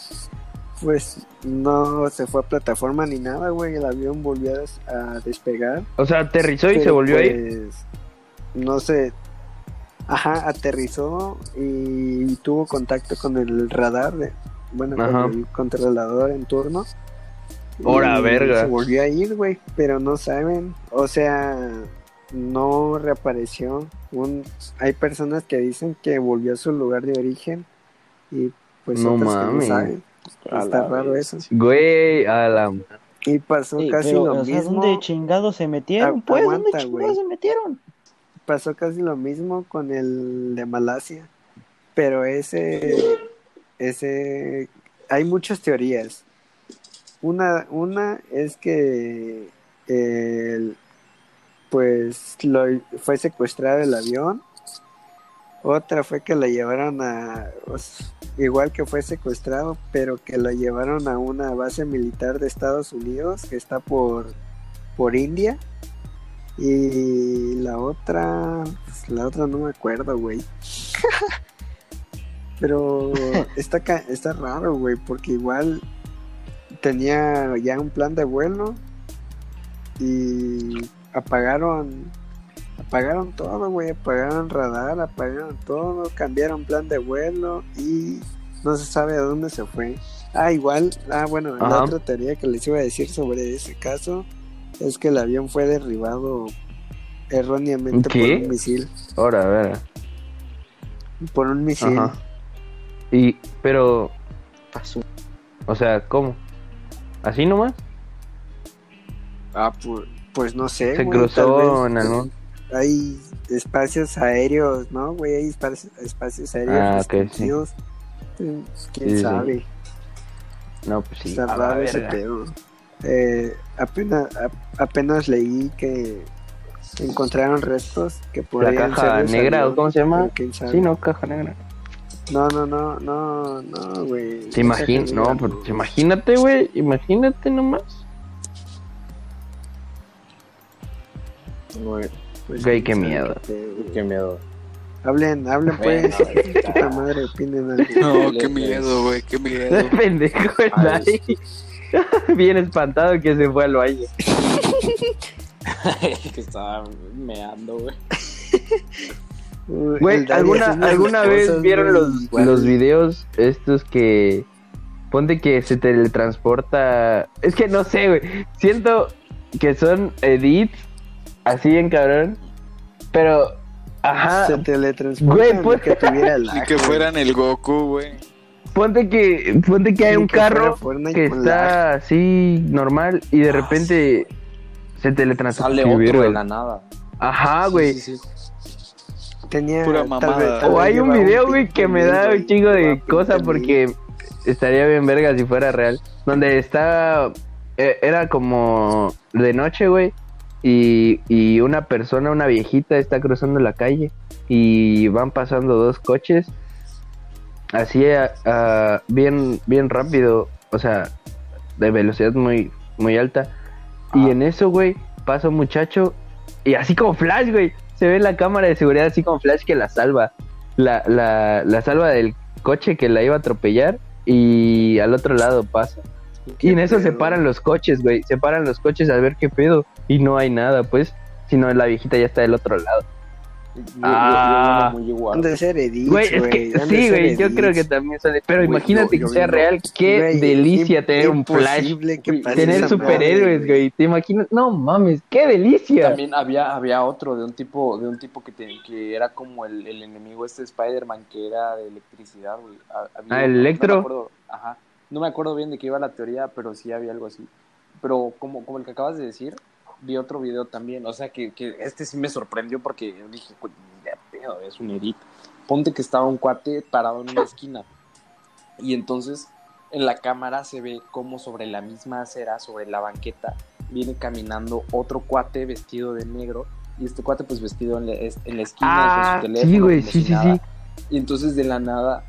Pues no se fue a plataforma ni nada, güey. El avión volvió a, des- a despegar. O sea, aterrizó y se volvió a ir. pues, No sé. Ajá, aterrizó y tuvo contacto con el radar, de, bueno, Ajá. con el controlador en turno. Ora, Y verga. Se volvió a ir, güey, pero no saben. O sea, no reapareció. Un, hay personas que dicen que volvió a su lugar de origen y pues No otras que no saben. A Está raro vez. eso. Güey, a la... Y pasó Sí, casi pero, lo o sea, mismo. ¿dónde chingados se metieron? Pues, ¿dónde chingados se metieron? Pasó casi lo mismo con el de Malasia, pero ese ese hay muchas teorías. Una, una es que el- pues lo, fue secuestrado el avión. Otra fue que lo llevaron a, pues, igual que fue secuestrado, pero que lo llevaron a una base militar de Estados Unidos que está por, por India. Y la otra, pues, la otra no me acuerdo, güey. Pero está, está raro, güey, porque igual tenía ya un plan de vuelo y apagaron apagaron todo, güey, apagaron radar, apagaron todo, cambiaron plan de vuelo y no se sabe a dónde se fue. Ah, igual, ah, bueno, la otra teoría que les iba a decir sobre ese caso es que el avión fue derribado erróneamente por un misil, Ahora, a ver. por un misil. Ajá. Y, pero, Pasó. o sea, ¿cómo? ¿Así nomás? Ah, pues, pues no sé, Se güey, cruzó en algún... hay espacios aéreos, ¿no, güey? Hay espacios, espacios aéreos Ah, ok, sí. ¿Quién Sí, sí. sabe? No, pues sí. Está raro ese pedo. Eh, apenas, a- apenas leí que encontraron restos que La podrían caja ser de ese negra, avión, ¿o cómo se llama? pero. Sí, no, caja negra. No, no, no, no, no, güey. ¿Te imaginas? Caja No, pues imagínate, güey. Imagínate nomás. Güey, Pues, Güey, qué miedo. pedo. qué miedo. Hablen, hablen pues. Puta madre, opinen algo. No, qué miedo, güey, qué miedo. Pendejo Ay, ahí. Bien espantado que se fue al baño. que estaba meando, güey. Güey, ¿alguna, ¿alguna vez cosas, vieron los, los videos estos que... Ponte que se teletransporta... Es que no sé, güey. Siento que son edits así en cabrón. Pero... Ajá. Se teletransportan Güey, pues- que tuviera lag, que güey. fueran el Goku, güey. Ponte que, ponte que hay un que carro que está así normal y de repente se teletransporta. Sale Sí, otro de la nada. Ajá, Sí, güey. sí, sí. Tenía Pura tal mamada. vez- tal O hay un video, güey, que me da un chingo de también. porque estaría bien verga si fuera real. Donde está, eh, era como de noche, güey, y, y una persona, una viejita, está cruzando la calle y van pasando dos coches así a- a- bien, bien rápido, o sea, de velocidad muy, muy alta. Y Ah. en eso, güey, pasa un muchacho y así como flash, güey, se ve en la cámara de seguridad así como flash que la salva. La, la, la salva del coche que la iba a atropellar y al otro lado pasa. Y en eso se paran los coches, güey. Se paran los coches a ver qué pedo. Y no hay nada, pues. Sino la viejita ya está del otro lado. Yo- yo- yo- Ah. yo muy igual. Han de ser edits, Güey, es que sí, güey. Yo edits. creo que también son. Pero Güey, imagínate que sea real. Qué Güey, delicia tener un flash. que Tener superhéroes, madre, güey. ¿Te imaginas? No mames, qué delicia. También había, había otro de un tipo, de un tipo que, te- que era como el, el enemigo este de Spider-Man que era de electricidad, güey. Había- Ah, ¿el no- no me Electro? acuerdo, ajá. No me acuerdo bien de qué iba la teoría, pero sí había algo así. Pero como, como el que acabas de decir, vi otro video también. O sea que, que este sí me sorprendió porque dije, "Güey, ya pedo, es un edit. Ponte que estaba un cuate parado en una esquina. Y entonces en la cámara se ve como sobre la misma acera, sobre la banqueta, viene caminando otro cuate vestido de negro. Y este cuate pues vestido en la, en la esquina Ah, con su teléfono. sí, güey, sí, sí, sí. Y entonces de la nada,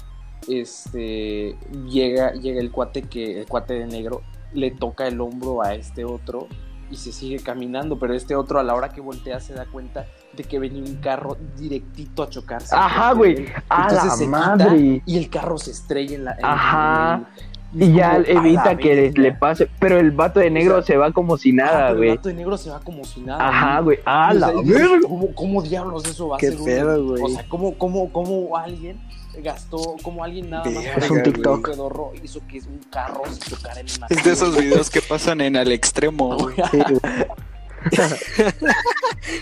este, llega, llega el cuate que, el cuate de negro, le toca el hombro a este otro y se sigue caminando, pero este otro a la hora que voltea se da cuenta de que venía un carro directito a chocarse. Ajá, güey. A la se madre. y el carro se estrella en la. en- Ajá. en- Y ya es como, "A evita que bestia". le pase. Pero el vato de negro O sea, se va como si nada, güey. El vato de negro se va como si nada. Ajá, güey. A o la sea, verga. ¿cómo, ¿Cómo diablos eso va a Qué ser un- pedo, güey. O sea, ¿cómo, cómo, cómo alguien gastó, cómo alguien nada más Verga, para Es un que TikTok. pedorro hizo que un carro se tocara en una Es de esos videos que pasan en al extremo.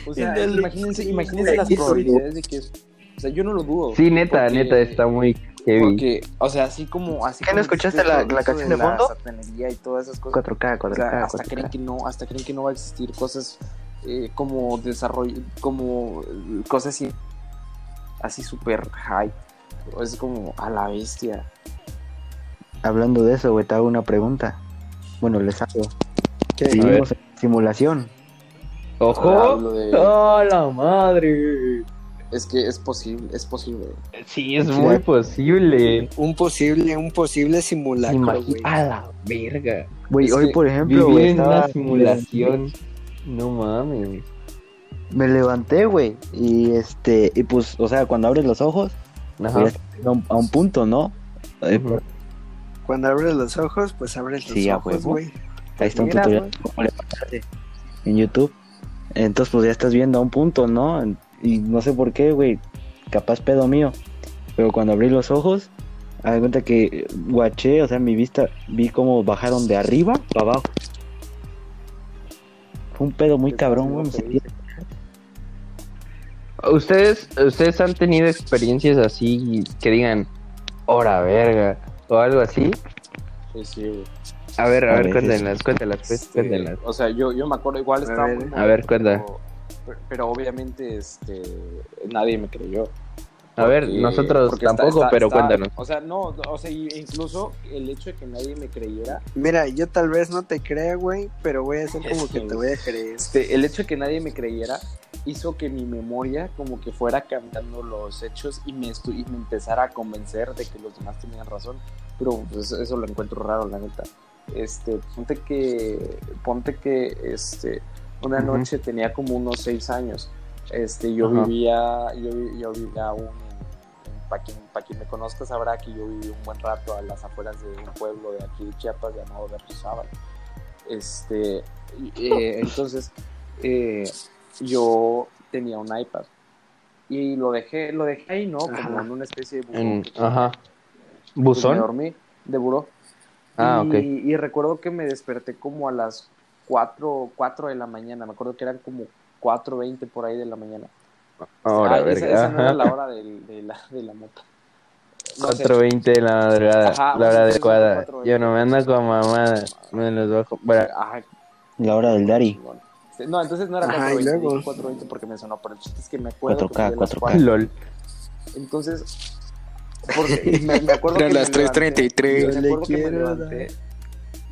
O sea, En el- imagínense, imagínense las probabilidades de que o sea, yo no lo dudo. Sí, neta, porque- neta, está muy heavy. Porque, o sea, así como así ¿Qué, no como escuchaste existe la- la canción de la fondo? satanería y todas esas cosas. 4K, 4K, O sea, hasta 4K. creen que no, hasta creen que no va a existir cosas eh, como desarrollo, como eh, cosas así, así super high. Es como a la bestia. hablando de eso, güey, te hago una pregunta. Bueno, les hago. ¿Qué? Vivimos en simulación. ¡Ojo! Hablo de- ¡Oh, la madre! Es que es posible, es posible. Sí, es muy posible. Un posible, un posible simulacro, güey. a la verga. Güey, hoy por ejemplo, güey, estaba- una simulación. No mames. Me levanté, güey, y este, y pues, o sea, cuando abres los ojos, Ajá. a un, a un punto, ¿no? Eh. Cuando abres los ojos, pues abres los Sí, ojos, güey. Ahí está un Mira, tutorial cómo levantarse en YouTube. Entonces, pues ya estás viendo a un punto, ¿no? Y no sé por qué, güey. Capaz pedo mío. Pero cuando abrí los ojos, de cuenta que guaché, o sea, mi vista, vi cómo bajaron de arriba para abajo. Fue un pedo muy cabrón, güey. Me sentí ¿Ustedes, ¿Ustedes han tenido experiencias así que digan, hora verga, o algo así? Sí, sí, güey. A ver, a, A ver, cuéntenlas, cuéntenlas, pues, Este, cuéntenlas. O sea, yo, yo me acuerdo, igual A estaba ver, muy a ver, cuenta. Pero, pero obviamente, este, nadie me creyó. A ver, nosotros está- tampoco, está- pero está- cuéntanos. O sea, no, o sea, incluso el hecho de que nadie me creyera, Mira, yo tal vez no te crea, güey, pero voy a hacer como que te voy a creer. este, el hecho de que nadie me creyera hizo que mi memoria como que fuera cambiando los hechos y me, estu- y me empezara a convencer de que los demás tenían razón. Pero pues, eso lo encuentro raro, la neta. Este, ponte que, ponte que, este, una Ujú. noche tenía como unos seis años. Este, yo Ajá. vivía, yo, yo vivía aún para quien, pa' quien me conozca sabrá que yo viví un buen rato a las afueras de un pueblo de aquí de Chiapas llamado Berriozábal. Este, eh, entonces, eh, yo tenía un iPad y lo dejé, lo dejé ahí, ¿no? Como Ajá. en una especie de buró. En- ajá. pues, me ¿Buzón? dormí de buró. Ah, y, ok. y recuerdo que me desperté como a las 4, 4 de la mañana. Me acuerdo que eran como 4.20 por ahí de la mañana. Ahora, Ah, esa, verga. esa no era la hora del- de, la, de la moto. No sé. 4.20 de la madrugada, Ajá, la hora bueno, adecuada. 4:20. Yo no me ando con mamada, me los bajo. Bueno, Ajá, la hora del Dari. chingón. No, entonces no era Ajá, 4.20, y luego. dije 4.20 porque me sonó, pero el chiste es que me acuerdo 4K, que fue de las 4K. 4. LOL. Entonces, porque me, me acuerdo Eran que las me levanté, 3:33. Me acuerdo que me levanté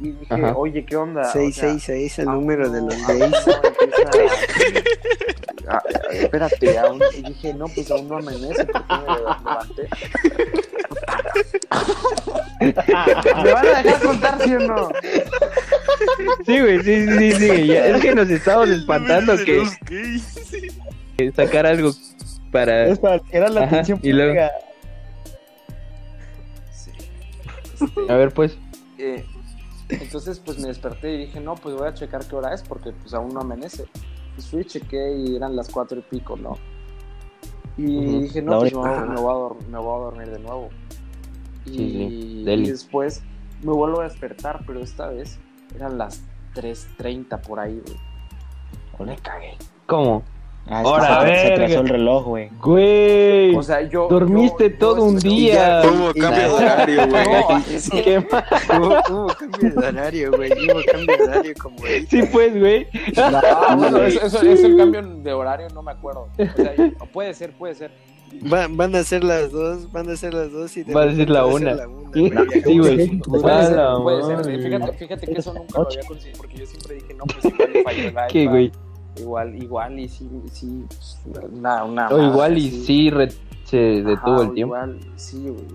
y dije, Ajá. oye, ¿qué onda? O sea, 666, el aún número de los aún gays. no empieza a- a- a- espérate, aún, y dije, no, pues aún no amanece, ¿por qué me levanté? ¿Me van a dejar contar, sí o no? Sí, güey, sí, sí, sí, sí. ya- Es que nos estamos espantando que, que sacar algo para... Es para era la Ajá, atención. y luego-. Sí. Este, A ver, pues. eh, entonces, pues me desperté y dije, no, pues voy a checar qué hora es, porque pues aún no amanece. Pues fui, chequé y eran las cuatro y pico, ¿no? Y dije, no, pues me voy, Ajá. me voy a dor- me voy a dormir de nuevo. Y, Sí, sí, y deli. después me vuelvo a despertar, pero esta vez eran las 3.30 por ahí, güey. Me cagué. ¿Cómo? Ah, Ahora, se, se atrasó el reloj, güey. Güey, O sea, yo... dormiste yo- yo todo un día. Hubo cambio de horario, güey. No, cambio de horario, güey. Hubo cambio de horario como ahorita. Sí, pues, güey. Eso, eso, eso el cambio de horario no me acuerdo. O sea, puede ser, puede ser. Van, van a ser las dos, van a ser las dos y de Va a decir la va ser una. la una, Sí, güey. sí, güey. Puede ser, la puede ser. madre. Fíjate, fíjate que eso nunca lo había conseguido porque yo siempre dije, no, pues igual le falló el iPad. ¿Qué, güey? Igual, igual y sí, sí, pues, una, O igual y sí re- se detuvo Ajá, el tiempo. Igual, sí, güey.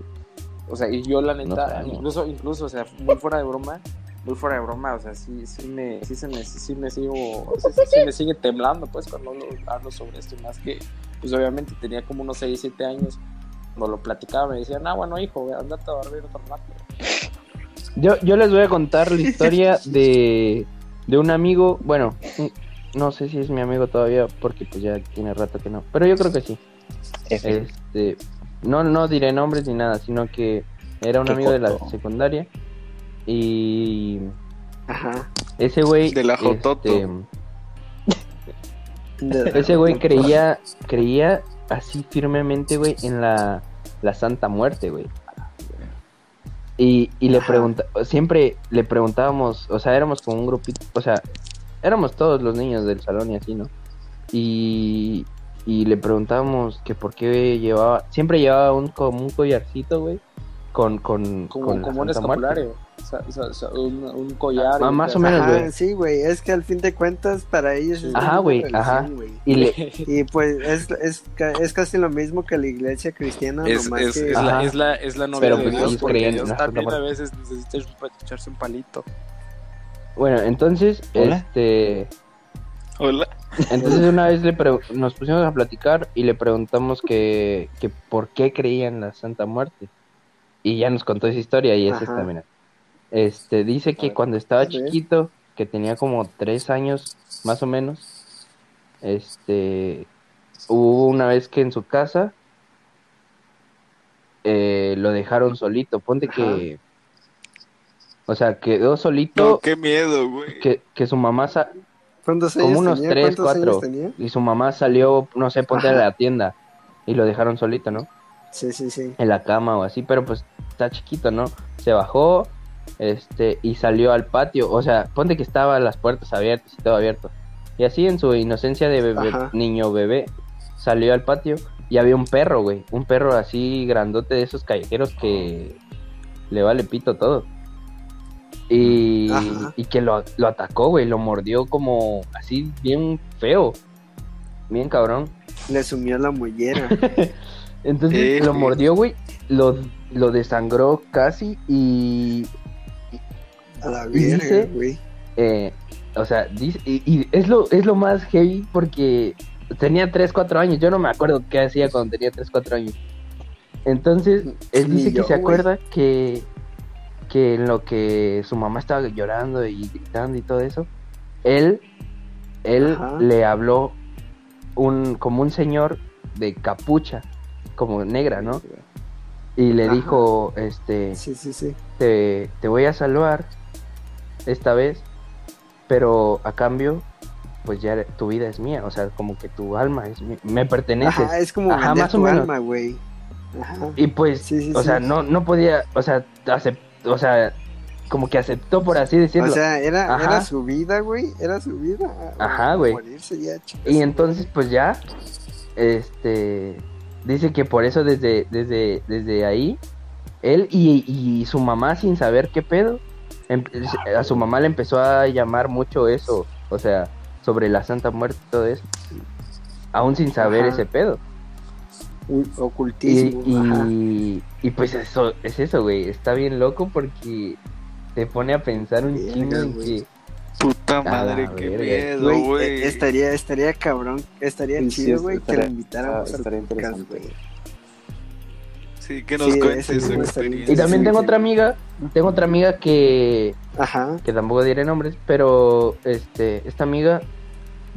O sea, y yo la neta, sabemos. incluso, incluso, o sea, muy fuera de broma, muy fuera de broma, o sea, sí, sí me, sí se me, sí me sigo, sí, sí, me sigue temblando, pues, cuando hablo, hablo sobre esto, y más que, pues, obviamente tenía como unos 6, 7 años, cuando lo platicaba me decían, ah, bueno, hijo, andate a dormir otro rato. Yo, yo les voy a contar la historia de, de un amigo, bueno, no sé si es mi amigo todavía porque pues ya tiene rato que no, pero yo creo que sí. F. Este, no, no diré nombres ni nada, sino que era un amigo de la secundaria y Ajá. ese güey, De la Jototo. este, De- ese güey creía, creía así firmemente, güey, en la, la Santa Muerte, güey. Y, y le pregunta, siempre le preguntábamos, o sea, éramos como un grupito, o sea, éramos todos los niños del salón y así, ¿no? Y, y le preguntábamos que por qué llevaba, siempre llevaba un como un collarcito, güey, con, con, Como, con la como un Santa Un, un collar. Ah, más o menos, güey. sí, güey, es que al fin de cuentas para ellos es Ajá, una güey, religión, ajá. güey. Y le, Y pues es, es, es casi lo mismo que la iglesia cristiana, Es, nomás es, que... es, la, es, la, es la novia Pero, de pues, Dios ellos porque Dios también a Muerte. veces necesita echarse un palito. bueno, entonces, Hola. este, Hola. entonces una vez le pre- nos pusimos a platicar y le preguntamos que, que por qué creían en la Santa Muerte. Y ya nos contó esa historia y es Ajá. Este, dice que ver, cuando estaba chiquito, que tenía como tres años, más o menos, este, hubo una vez que en su casa eh, lo dejaron solito. Ponte Ajá. que, o sea, quedó solito, No, qué miedo, güey. que, que su mamá, sa- ¿Cuántos años como unos tenía? tres, ¿Cuántos años cuatro, tenía? y su mamá salió, no sé, ponte a la tienda y lo dejaron solito, ¿no? Sí, sí, sí. en la cama o así, pero pues está chiquito, ¿no? Se bajó, este, y salió al patio, o sea, ponte que estaban las puertas abiertas y todo abierto. Y así en su inocencia de bebé, Ajá. niño bebé, salió al patio y había un perro, güey, un perro así grandote de esos callejeros que le vale pito todo. Y, y que lo, lo atacó, güey, lo mordió como así bien feo, bien cabrón. Le sumió la mollera. Entonces Eh, lo mordió, güey, lo, lo desangró casi y, A la verga, güey. eh, o sea, dice, y, y es, lo, es lo más heavy porque tenía 3, 4 años, yo no me acuerdo qué hacía cuando tenía 3, 4 años. Entonces, él dice que se acuerda que, que en lo que su mamá estaba llorando y gritando y todo eso, él, él Ajá. le habló un, como un señor de capucha, como negra, ¿no? Y le Ajá. dijo, este, Sí, sí, sí. te, te voy a salvar esta vez, pero a cambio, pues ya tu vida es mía, o sea, como que tu alma es mi- me perteneces. Ajá, es como Ajá, más o tu menos. alma, güey. Ajá. Y pues, Sí, sí, o sí. sea, no, no podía, o sea, acep- o sea, como que aceptó por así decirlo. O sea, era, Ajá. era su vida, güey. Era su vida. Ajá, O güey. Y entonces, pues ya, este, dice que por eso desde, desde, desde ahí, él y, y su mamá sin saber qué pedo, a su mamá le empezó a llamar mucho eso, o sea, sobre la Santa Muerte y todo eso, aún sin saber Ajá. ese pedo. Y, Ocultismo. y, y pues eso, es eso, güey, está bien loco porque te pone a pensar un chingo en que... Puta A madre, la qué miedo, Güey, eh, estaría, estaría cabrón, estaría Sí, chido, güey, que lo invitáramos al estaría podcast, interesante. güey. Sí, que nos Sí, cuente su experiencia. Y también Sí, tengo sí. otra amiga, tengo otra amiga que, Ajá. que tampoco diré nombres, pero este, esta amiga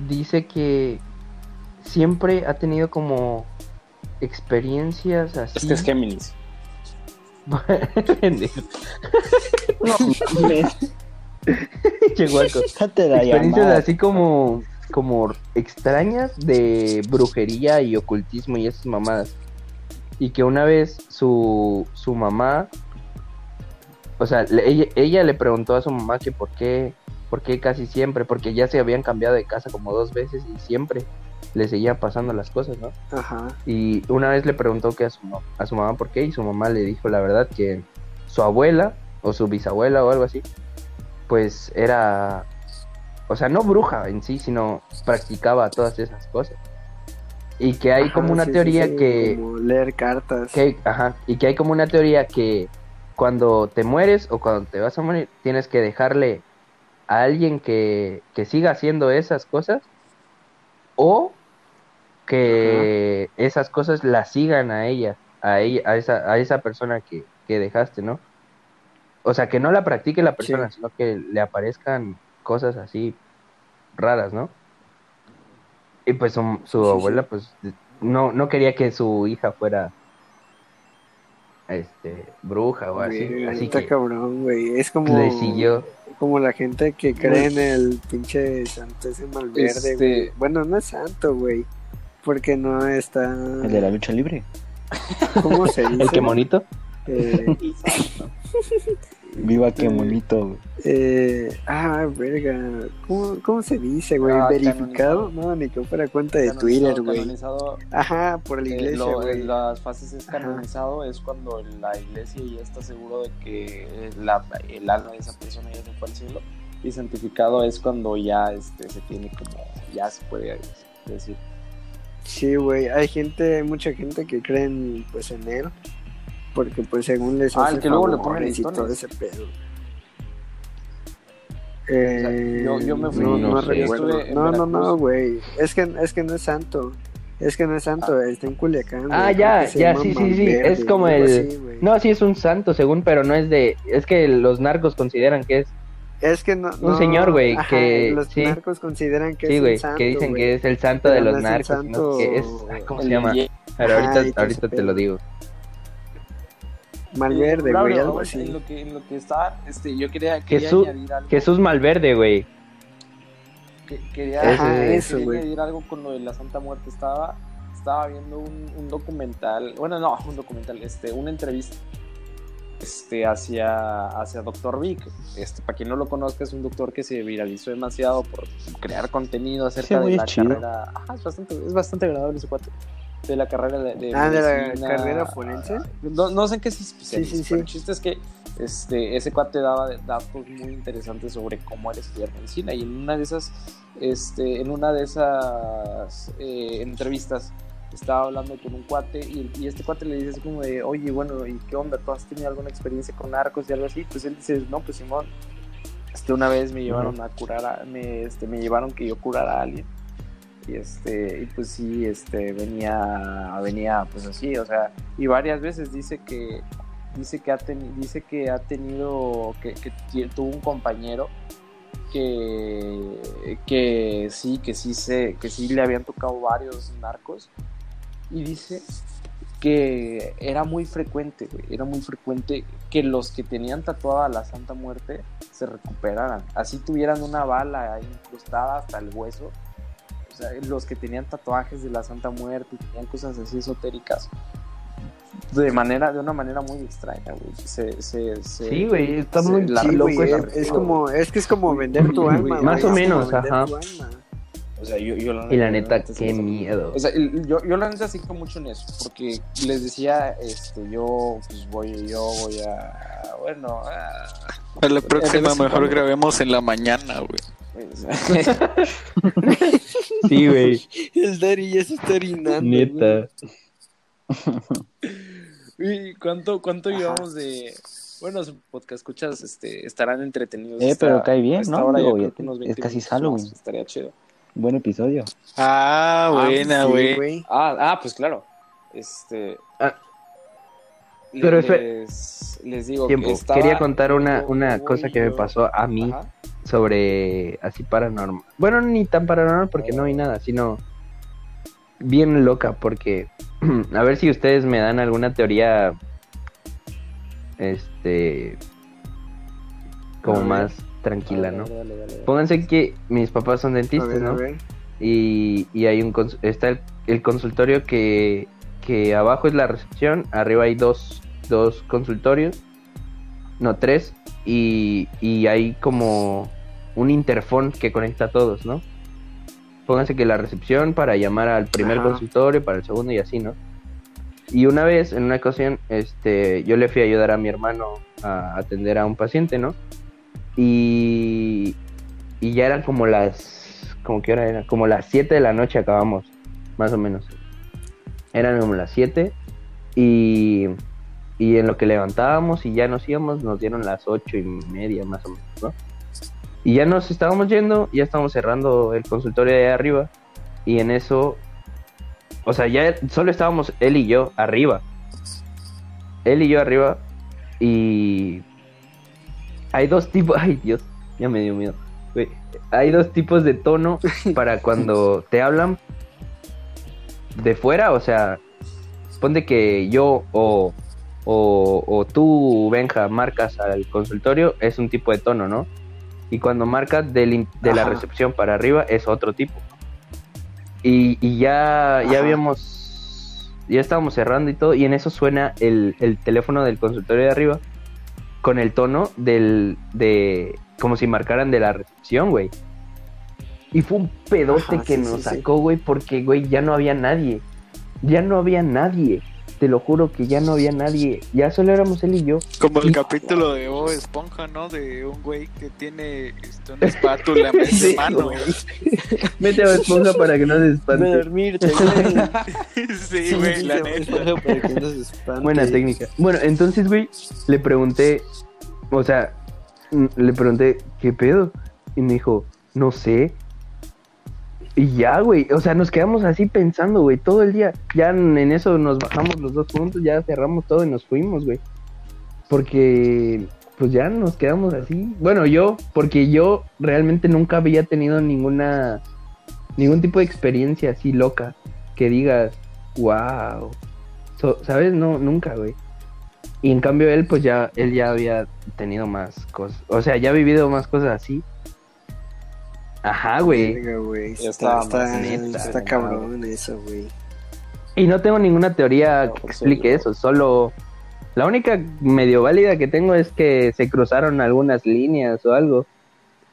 dice que siempre ha tenido como experiencias así. Es que es Géminis. No, mames, Che, guaco. déjate la experiencias llamada. así como como extrañas de brujería y ocultismo y esas mamadas. Y que una vez su, su mamá, o sea, le- ella, ella le preguntó a su mamá que por qué, por qué casi siempre, porque ya se habían cambiado de casa como dos veces y siempre le seguían pasando las cosas, ¿no? Ajá. Y una vez le preguntó que a su, a su mamá por qué y su mamá le dijo la verdad que su abuela o su bisabuela o algo así, pues era, o sea, no bruja en sí, sino practicaba todas esas cosas. Y que hay Ajá, como una sí, teoría sí, que, Como leer cartas. que ajá, y que hay como una teoría que cuando te mueres o cuando te vas a morir, tienes que dejarle a alguien que, que siga haciendo esas cosas o que esas cosas la sigan a ella, a ella, a esa, a esa persona que, que dejaste, ¿no? O sea, que no la practique la persona, sino que le aparezcan cosas así raras, ¿no? Y pues su, su Sí, sí, abuela, sí. pues, no, no quería que su hija fuera este bruja o así, Güey, así está que cabrón, güey. Es como, le siguió. como la gente que cree en el pinche santo ese malverde, Este- güey. Bueno, no es santo, güey. Porque no está. El de la lucha libre. ¿Cómo se dice? El que monito. Eh, Viva qué bonito, güey. Eh, ah, verga. ¿Cómo, cómo se dice, güey? Ah, ¿Verificado? canonizado. No, ni que fuera cuenta de Canonizado- Twitter, güey. canonizado, Ajá, por la eh, iglesia, lo- güey. las fases es Ajá. canonizado es cuando la iglesia ya está seguro de que la- el alma de esa persona ya se fue al cielo y santificado es cuando ya este se tiene como ya se puede decir Sí, güey. Hay gente, hay mucha gente que creen, pues, en él. Porque, pues, según les Ah, hace el que luego le ponen y todo ese pedo. Eh, yo- yo me fui- no, no. Estuve en No, no, no, güey. Es que, es que no es santo. Es que no es santo, está en Culiacán. güey. Ah, ya, se ya, llama sí, sí, sí. Es como el. así, güey. No, sí es un santo, según, pero no es de. Es que los narcos consideran que es. Es que no. Un no, señor, güey, que- Los sí. narcos consideran que Sí, es güey, un santo. que dicen güey. que es el santo Pero de no los narcos. santo- ¿no? Que es. ay, ¿Cómo se El- llama? y- Pero Ajá, ahorita, ahorita te lo digo. Malverde, güey, algo ahora, así. En lo que, en lo que está, este, yo quería, quería Jesús- añadir algo. Jesús Malverde, güey. que- quería, Ajá, quería eso, güey. añadir algo con lo de la Santa Muerte. Estaba, estaba viendo un, un documental, bueno, no, un documental, este, una entrevista este, hacia, hacia Dr. Vic. Este, para quien no lo conozca, es un doctor que se viralizó demasiado por crear contenido acerca güey de la chido. carrera. Ajá, es bastante, es bastante agradable ese cuate. De la carrera de, de Ah, de la carrera forense. No, no sé en qué se especializa, Sí, sí, sí. pero el chiste es que este, ese cuate daba datos muy interesantes sobre cómo era estudiar medicina y en una de esas, este, en una de esas eh, entrevistas estaba hablando con un cuate y, y este cuate le dice así como de, oye, bueno, ¿y qué onda? ¿Tú has tenido alguna experiencia con narcos y algo así? Pues él dice, no, pues Simón, este, una vez me llevaron a curar, a, me, este, me llevaron que yo curara a alguien y este y pues sí este venía venía pues así o sea y varias veces dice que dice que ha dice que ha tenido que, tuvo un compañero que que sí que sí se que sí le habían tocado varios narcos y dice que era muy frecuente era muy frecuente que los que tenían tatuada la Santa Muerte se recuperaran así tuvieran una bala incrustada hasta el hueso o sea, los que tenían tatuajes de la Santa Muerte y tenían cosas así esotéricas de manera de una manera muy extraña güey se, se, se- Sí, güey, está se- muy la- Sí, loco güey, es, como, es que es como vender tu alma, Más güey, o menos, ajá. tu alma. o sea yo, yo Y la neta, sí qué miedo. o sea, el- yo, yo la neta sí creo mucho en eso, porque les decía, este, yo pues voy, yo voy a, bueno, a- la próxima mejor grabemos en la mañana, güey. Sí, güey. El Dari ya se está orinando. güey. Neta. ¿Y cuánto, cuánto llevamos de, bueno, podcast escuchas, este, estarán entretenidos. Eh, esta- pero cae bien, ¿no? hora, yo ya que unos es 20 casi minutos más, Halloween. Estaría chido. Buen episodio. Ah, buena, Sí, güey. güey. Ah, ah, pues claro, este... Ah. Pero les, les digo Tiempo. que estaba- Quería contar una, yo- una yo- cosa que me yo- pasó a mí Ajá. Sobre así paranormal. Bueno, ni tan paranormal porque no vi nada, sino bien loca porque a ver si ustedes me dan alguna teoría este como más tranquila, ¿no? dale, dale, dale. Pónganse que mis papás son dentistas, ver, ¿no? y, y hay un está el, el consultorio que, que abajo es la recepción, arriba hay dos, dos consultorios, no tres, y, y hay como un interfón que conecta a todos, ¿no? Pónganse que la recepción para llamar al primer Ajá. consultorio, para el segundo y así, ¿no? Y una vez, en una ocasión, este, yo le fui a ayudar a mi hermano a atender a un paciente, ¿no? Y, y ya eran como las, como que hora era, como las 7 de la noche acabamos, más o menos. Eran como las 7 y, y en lo que levantábamos y ya nos íbamos, nos dieron las ocho y media más o menos, ¿no? Y ya nos estábamos yendo, ya estábamos cerrando el consultorio de arriba y en eso, o sea, ya solo estábamos él y yo arriba. Él y yo arriba y hay dos tipos, ay Dios, ya me dio miedo. Hay dos tipos de tono para cuando te hablan de fuera, o sea, ponte que yo o, o, o tú, Benja, marcas al consultorio, es un tipo de tono, ¿no? Y cuando marcas del de la Ajá. recepción para arriba es otro tipo. Y, y ya, ya habíamos, ya estábamos cerrando y todo, y en eso suena el, el teléfono del consultorio de arriba. con el tono del, de, como si marcaran de la recepción, güey. Y fue un pedote Ajá, que sí, nos sí, sacó, güey, porque, güey, ya no había nadie. Ya no había nadie. Te lo juro que ya no había nadie. Ya solo éramos él y yo. Como el Y- capítulo de Bob Esponja, ¿no? De un güey que tiene este, una espátula en Sí, mano. Mete a esponja para que no se espante. dormirte, sí, güey, la neta. Para que no se espante. Buena técnica. Bueno, entonces, güey, le pregunté, o sea, le pregunté, ¿qué pedo? Y me dijo, no sé. Y ya, güey, o sea, nos quedamos así pensando, güey, todo el día. Ya en eso nos bajamos los dos juntos, ya cerramos todo y nos fuimos, güey. Porque, pues ya nos quedamos así. Bueno, yo, porque yo realmente nunca había tenido ninguna, ningún tipo de experiencia así loca. Que digas, wow. So- ¿Sabes? No, nunca, güey. Y en cambio él, pues ya, él ya había tenido más cosas. O sea, ya ha vivido más cosas así. Ajá, güey. Está, cabrón eso, güey. Y no tengo ninguna teoría No, que explique eso. Solo la única medio válida que tengo es que se cruzaron algunas líneas o algo.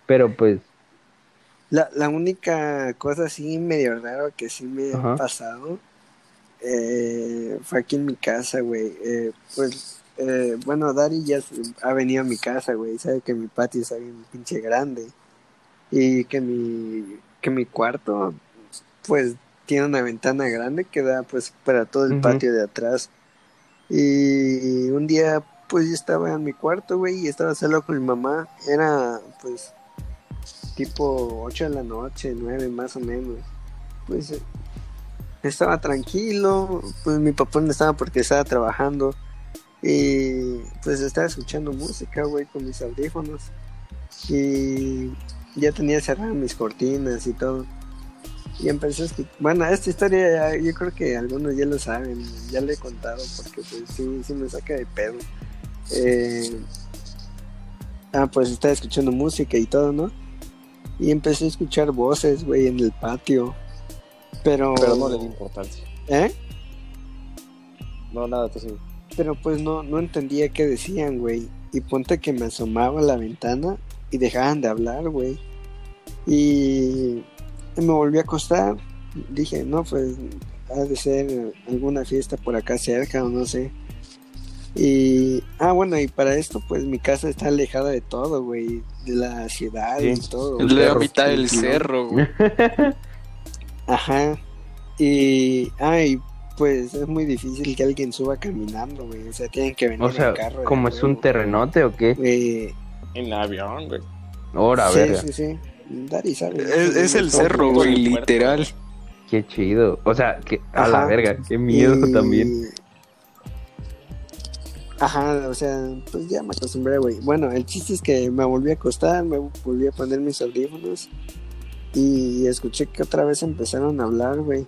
Pero pues, La, la única cosa así medio raro que sí me Ajá. ha pasado eh, fue aquí en mi casa, güey. Eh, pues, eh, bueno, Dari ya ha venido a mi casa, güey. Sabe que mi patio está bien pinche grande. Y que mi, que mi cuarto, pues, tiene una ventana grande que da, pues, para todo el patio de atrás. Y un día, pues, yo estaba en mi cuarto, güey, y estaba solo con mi mamá. Era, pues, tipo 8 de la noche, 9 más o menos. Pues estaba tranquilo, pues mi papá no estaba porque estaba trabajando y pues estaba escuchando música, güey, con mis audífonos y ya tenía cerradas mis cortinas y todo. Y empecé a escuchar, bueno, esta historia ya- yo creo que algunos ya lo saben, ya le he contado porque pues sí, sí me saca de pedo. Eh, ah, pues estaba escuchando música y todo, ¿no? Y empecé a escuchar voces, güey, en el patio. Pero... Pero no le di importancia. ¿Eh? No, nada, tú sí. Pero pues no, no entendía qué decían, güey. Y ponte que me asomaba a la ventana y dejaban de hablar, güey. Y me volví a acostar. Dije, no, pues ha de ser alguna fiesta por acá cerca o no sé. Y, ah, bueno, y para esto, pues mi casa está alejada de todo, güey. De la ciudad y todo. Es la mitad del cerro, güey. Ajá. Y, ay, pues es muy difícil que alguien suba caminando, güey. O sea, tienen que venir o sea, en carro. como es un terrenote o qué. Eh, En avión, güey. Ahora, sí, verga. sí, sí. Dari sabe. Es, es el cerro, güey, literal. Qué chido. O sea, que a la verga, qué miedo Y- también. Ajá, o sea, pues ya me acostumbré, güey. Bueno, el chiste es que me volví a acostar, me volví a poner mis audífonos y escuché que otra vez empezaron a hablar, güey.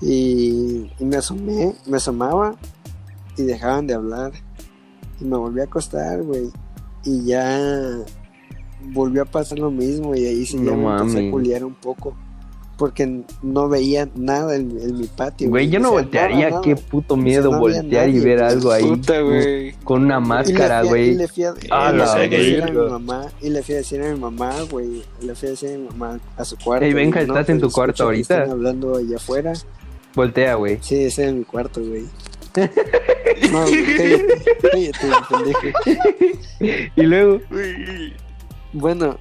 Y, y me asomé, me asomaba y dejaban de hablar. Y me volví a acostar, güey. Y ya volvió a pasar lo mismo y ahí sí ya No me empecé mames. a culiar un poco. Porque no veía nada en, en mi patio. Güey, yo no O sea, voltearía, nada, qué puto O sea, miedo no voltear y ver algo ahí Puta, güey. con una máscara, güey. Y le fui a, le fui a decir a mi mamá, y le fui a decir a mi mamá, güey, le fui a decir a mi mamá a su cuarto. Ey, no, ¿estás en pues, tu cuarto escucho que ahorita? Están hablando allá afuera. Voltea, güey. Sí, estoy en mi cuarto, güey. No, cállate, cállate, pendejo. Y luego. Bueno,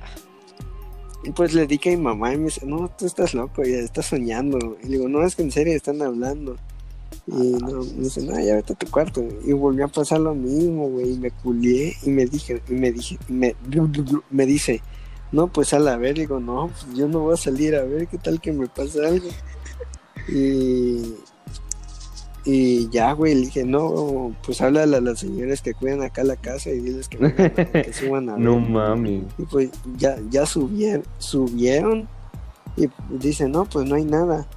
pues le dije a mi mamá y me dice, no, tú estás loco, ya estás soñando. Y le digo, no, es que en serio están hablando. Y no, me dice, no, ya vete a tu cuarto. Y volvió a pasar lo mismo, güey. Y me culié y me dije, y me dije, y me, me dice, no, pues a la ver. Digo, no, pues yo no voy a salir a ver qué tal que me pasa algo. Y, y ya, güey, le dije, no, pues háblale a las señoras que cuidan acá la casa y diles que, vengan que suban a ver. no mami. Y pues ya, ya subieron, subieron y dicen, no, pues no hay nada.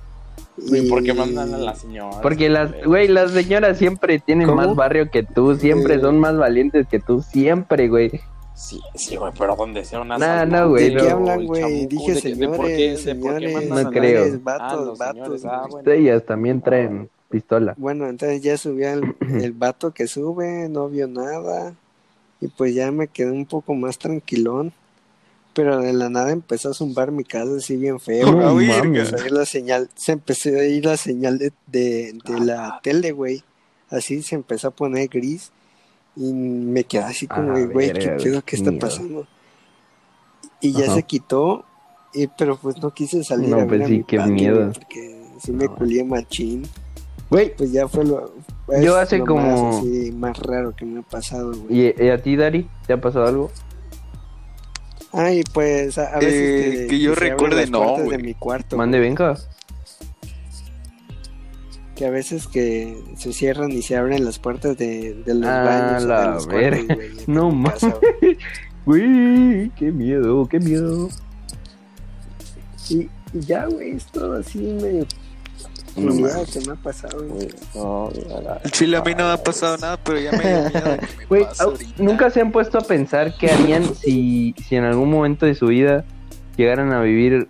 ¿Y por qué mandan a la señora? Porque las, güey, las señoras siempre tienen ¿Cómo? más barrio que tú, siempre Eh. son más valientes que tú, siempre, güey. Sí, sí, güey, pero donde sea una Nah, no, güey, ¿De no. qué hablan, güey? Dije de por qué- señores, por qué señores, mandan No a creo. señores, vatos, Ah, vatos. señores, ah, bueno. Ellas también traen pistola. Bueno, entonces ya subió el, el vato que sube, no vio nada. Y pues ya me quedé un poco más tranquilón. Pero de la nada empezó a zumbar mi casa así bien feo. Güey. mames. Se empezó a ir la señal, se empezó a ir la señal de, de, de la tele, güey. Así se empezó a poner gris. Y me quedé así como, güey, ¿qué pedo? güey, ¿Qué qué está miedo. pasando? Y ya Ajá. se quitó. Y, pero pues no quise salir No, a ver pues a sí, mi qué miedo. porque sí me culié machín. Güey, Pues ya fue lo. Yo hace lo como- Más, así, más raro que me ha pasado, güey. ¿y, y a ti, Dari? ¿Te ha pasado algo? Ay, pues a, a veces. Eh, que yo recuerde, las no, puertas güey. de mi cuarto. Mande, venga. Que a veces que se cierran y se abren las puertas de, de los Ah, baños. la de los verga. cuartos, güey, No mames. Güey, qué miedo, qué miedo. Y, y ya, güey, es todo así medio. No mames. que me ha pasado, güey. No, chile a mí no me ha pasado nada, pero ya me me ahorita. ¿nunca se han puesto a pensar qué harían si, si en algún momento de su vida llegaran a vivir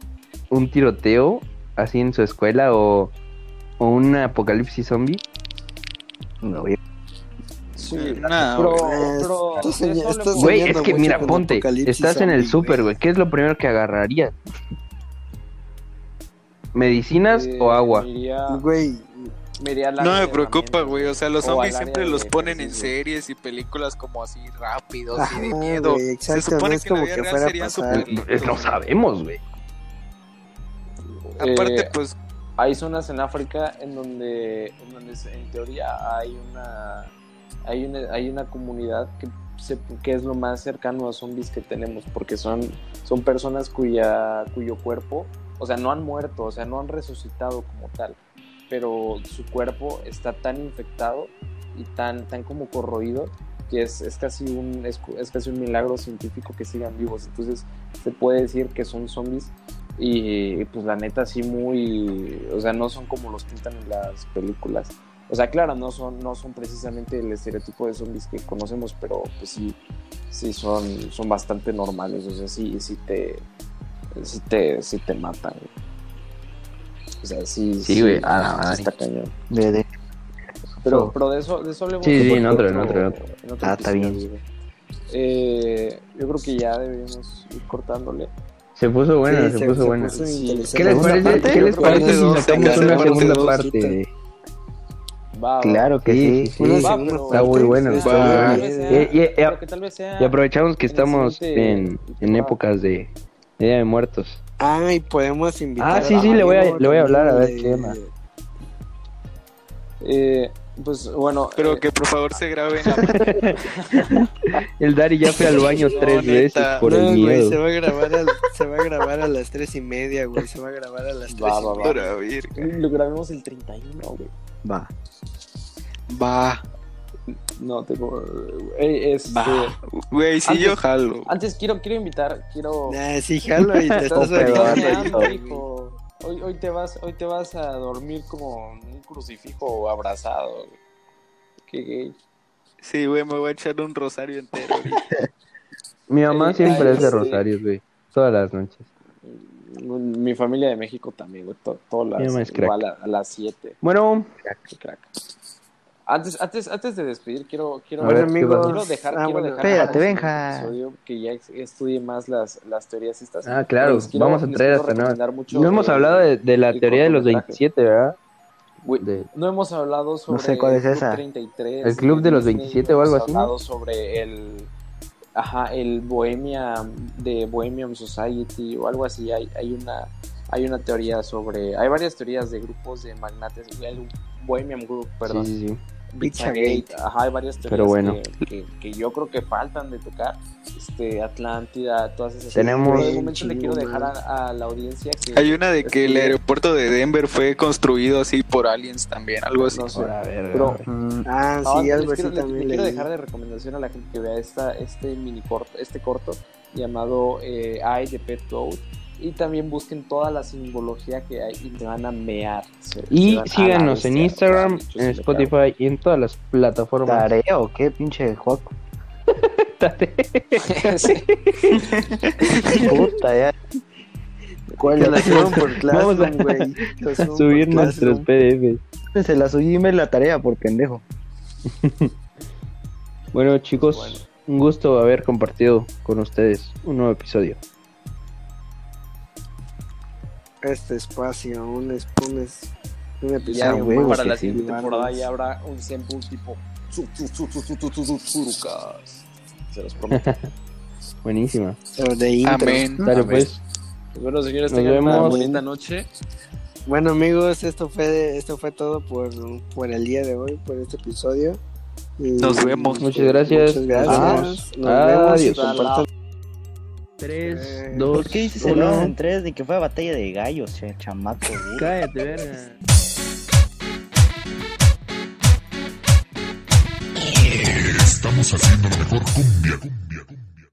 un tiroteo así en su escuela o, o un apocalipsis zombie? No, güey. Sí, de soña- eso estás hablemos- Güey, es que mira, ponte, estás en el güey. güey. ¿Qué es lo primero que agarrarías? ¿Medicinas eh, o agua? me iría- Güey, me iría al No me preocupa, güey. O sea, los zombies siempre los ponen en series y películas como así rápidos y Ajá, de miedo. güey, Se supone no es que la como vida que real lentos, Pues no sabemos, güey. Aparte, Eh, pues, Hay zonas en África en donde, en donde en teoría hay una, hay una, hay una comunidad que, se- que es lo más cercano a zombies que tenemos, porque son, son personas cuya, cuyo cuerpo, o sea, no han muerto, o sea, no han resucitado como tal, pero su cuerpo está tan infectado y tan, tan como corroído que es, es casi un es, es casi un milagro científico que sigan vivos. Entonces se puede decir que son zombies y pues la neta sí muy, o sea, no son como los pintan en las películas. O sea, claro, no son, no son precisamente el estereotipo de zombies que conocemos, pero pues sí, sí son, son bastante normales. O sea, sí, sí te, sí te, sí te matan. güey. O sea, sí, Sí, güey, a la madre. está cañón. De, de- Pero, pero de eso, de eso hablemos Sí, sí, en otro- en otro, en otro. en otro Ah, está bien. güey. Eh, yo creo que ya deberíamos ir cortándole. Se puso buena, Sí, se, puso buena. puso Sí. interesante. ¿Qué les ¿Segunda parece, parte? ¿qué les parece si sacamos una segunda dos, parte? Va, va. Claro que Sí, sí. sí, sí. Va, pero- Está muy bueno, Está muy y- aprovechamos que en estamos en, en épocas de Día de Muertos. Ah, y podemos invitar Ah, sí, a sí, le voy a- le voy a hablar a ver qué onda. Eh, pues bueno. pero eh, que por favor se grabe en la El Dari ya fue al baño No, tres neta. veces por no, el güey, miedo. se va a grabar a, se va a grabar a las tres y media, güey. Se va a grabar a las tres Va, y va, va. media. Lo grabemos el 31, güey. Va. Va, No, tengo. eh, este, va. Güey, sí, Antes- yo jalo. Antes quiero, quiero invitar, quiero. Sí, jalo y te estás güey. hijo. Hoy, hoy, te vas, hoy te vas a dormir como un crucifijo abrazado. Qué gay. Sí, güey, me voy a echar un rosario entero. ahorita. Mi mamá Eh, siempre ay, es de sí. rosarios, güey. Todas las noches. Mi familia de México también, güey. to- Todas Mi mamá las, es crack. igual a, a las 7. Bueno, Qué crack. Antes, antes, antes de despedir, quiero, quiero, A ver, Bueno, ¿qué amigos. quiero dejar, ah, quiero bueno, dejar espérate, episodio que ya estudie más las, las teorías estas. ah, claro, quiero- vamos a traer hasta mucho No hemos el- hablado de, de la teoría de los cortometraje. 27, ¿verdad? De- No hemos hablado sobre sé cuál es el Club esa. 33. El Club de los Disney, 27 no o algo así, ¿no? hablado sobre el ajá, el Bohemia de Bohemian Society o algo así. Hay, hay una hay una teoría sobre hay varias teorías de grupos de magnates, el Bohemian Group, perdón. Sí, sí, sí. Pizzagate, ajá, hay varias teorías Pero bueno. que, que- que yo creo que faltan de tocar. Este, Atlántida, todas esas. Tenemos- Por el momento le quiero Chingo, dejar man. a, a la audiencia que. Hay una de que el aeropuerto de Denver fue construido así por aliens también, algo así. No sé. Ahora, a ver, Pero- a ver. Mm, Ah, No, sí, les algo así quiero, también le quiero dejar de recomendación a la gente que vea esta, este mini corto, este corto llamado eh, I de Pet Goat. Y también busquen toda la simbología que hay y te van a mear. Se- se Y a síganos la en Instagram, en Spotify y en todas las plataformas. ¿Tarea o qué, pinche. Sí. Puta, ya. ¿Cuál? Hicieron por Vamos a- Classroom, güey. Lo hicieron Subir nuestros. PDFs. Se la subí y me la tarea por pendejo. Bueno, chicos, Bueno. Un gusto haber compartido con ustedes un nuevo episodio este espacio, un, un, un episodio ya, para la siguiente temporada ya habrá un Senpu tipo Se los prometo. Buenísima. Amén. Dale, pues. Bueno, señores, tengan una bonita noche. Bueno, amigos, esto fue esto fue todo por, por el día de hoy, por este episodio. Y, nos vemos. Muchas gracias. Muchas gracias. Nos vemos. Adiós compartan. 3, Eh, 2, ¿Por qué dices el 2 en 3 de que fue batalla de gallos, che, chamaco? güey? Cállate, verga. Estamos haciendo la mejor cumbia. cumbia.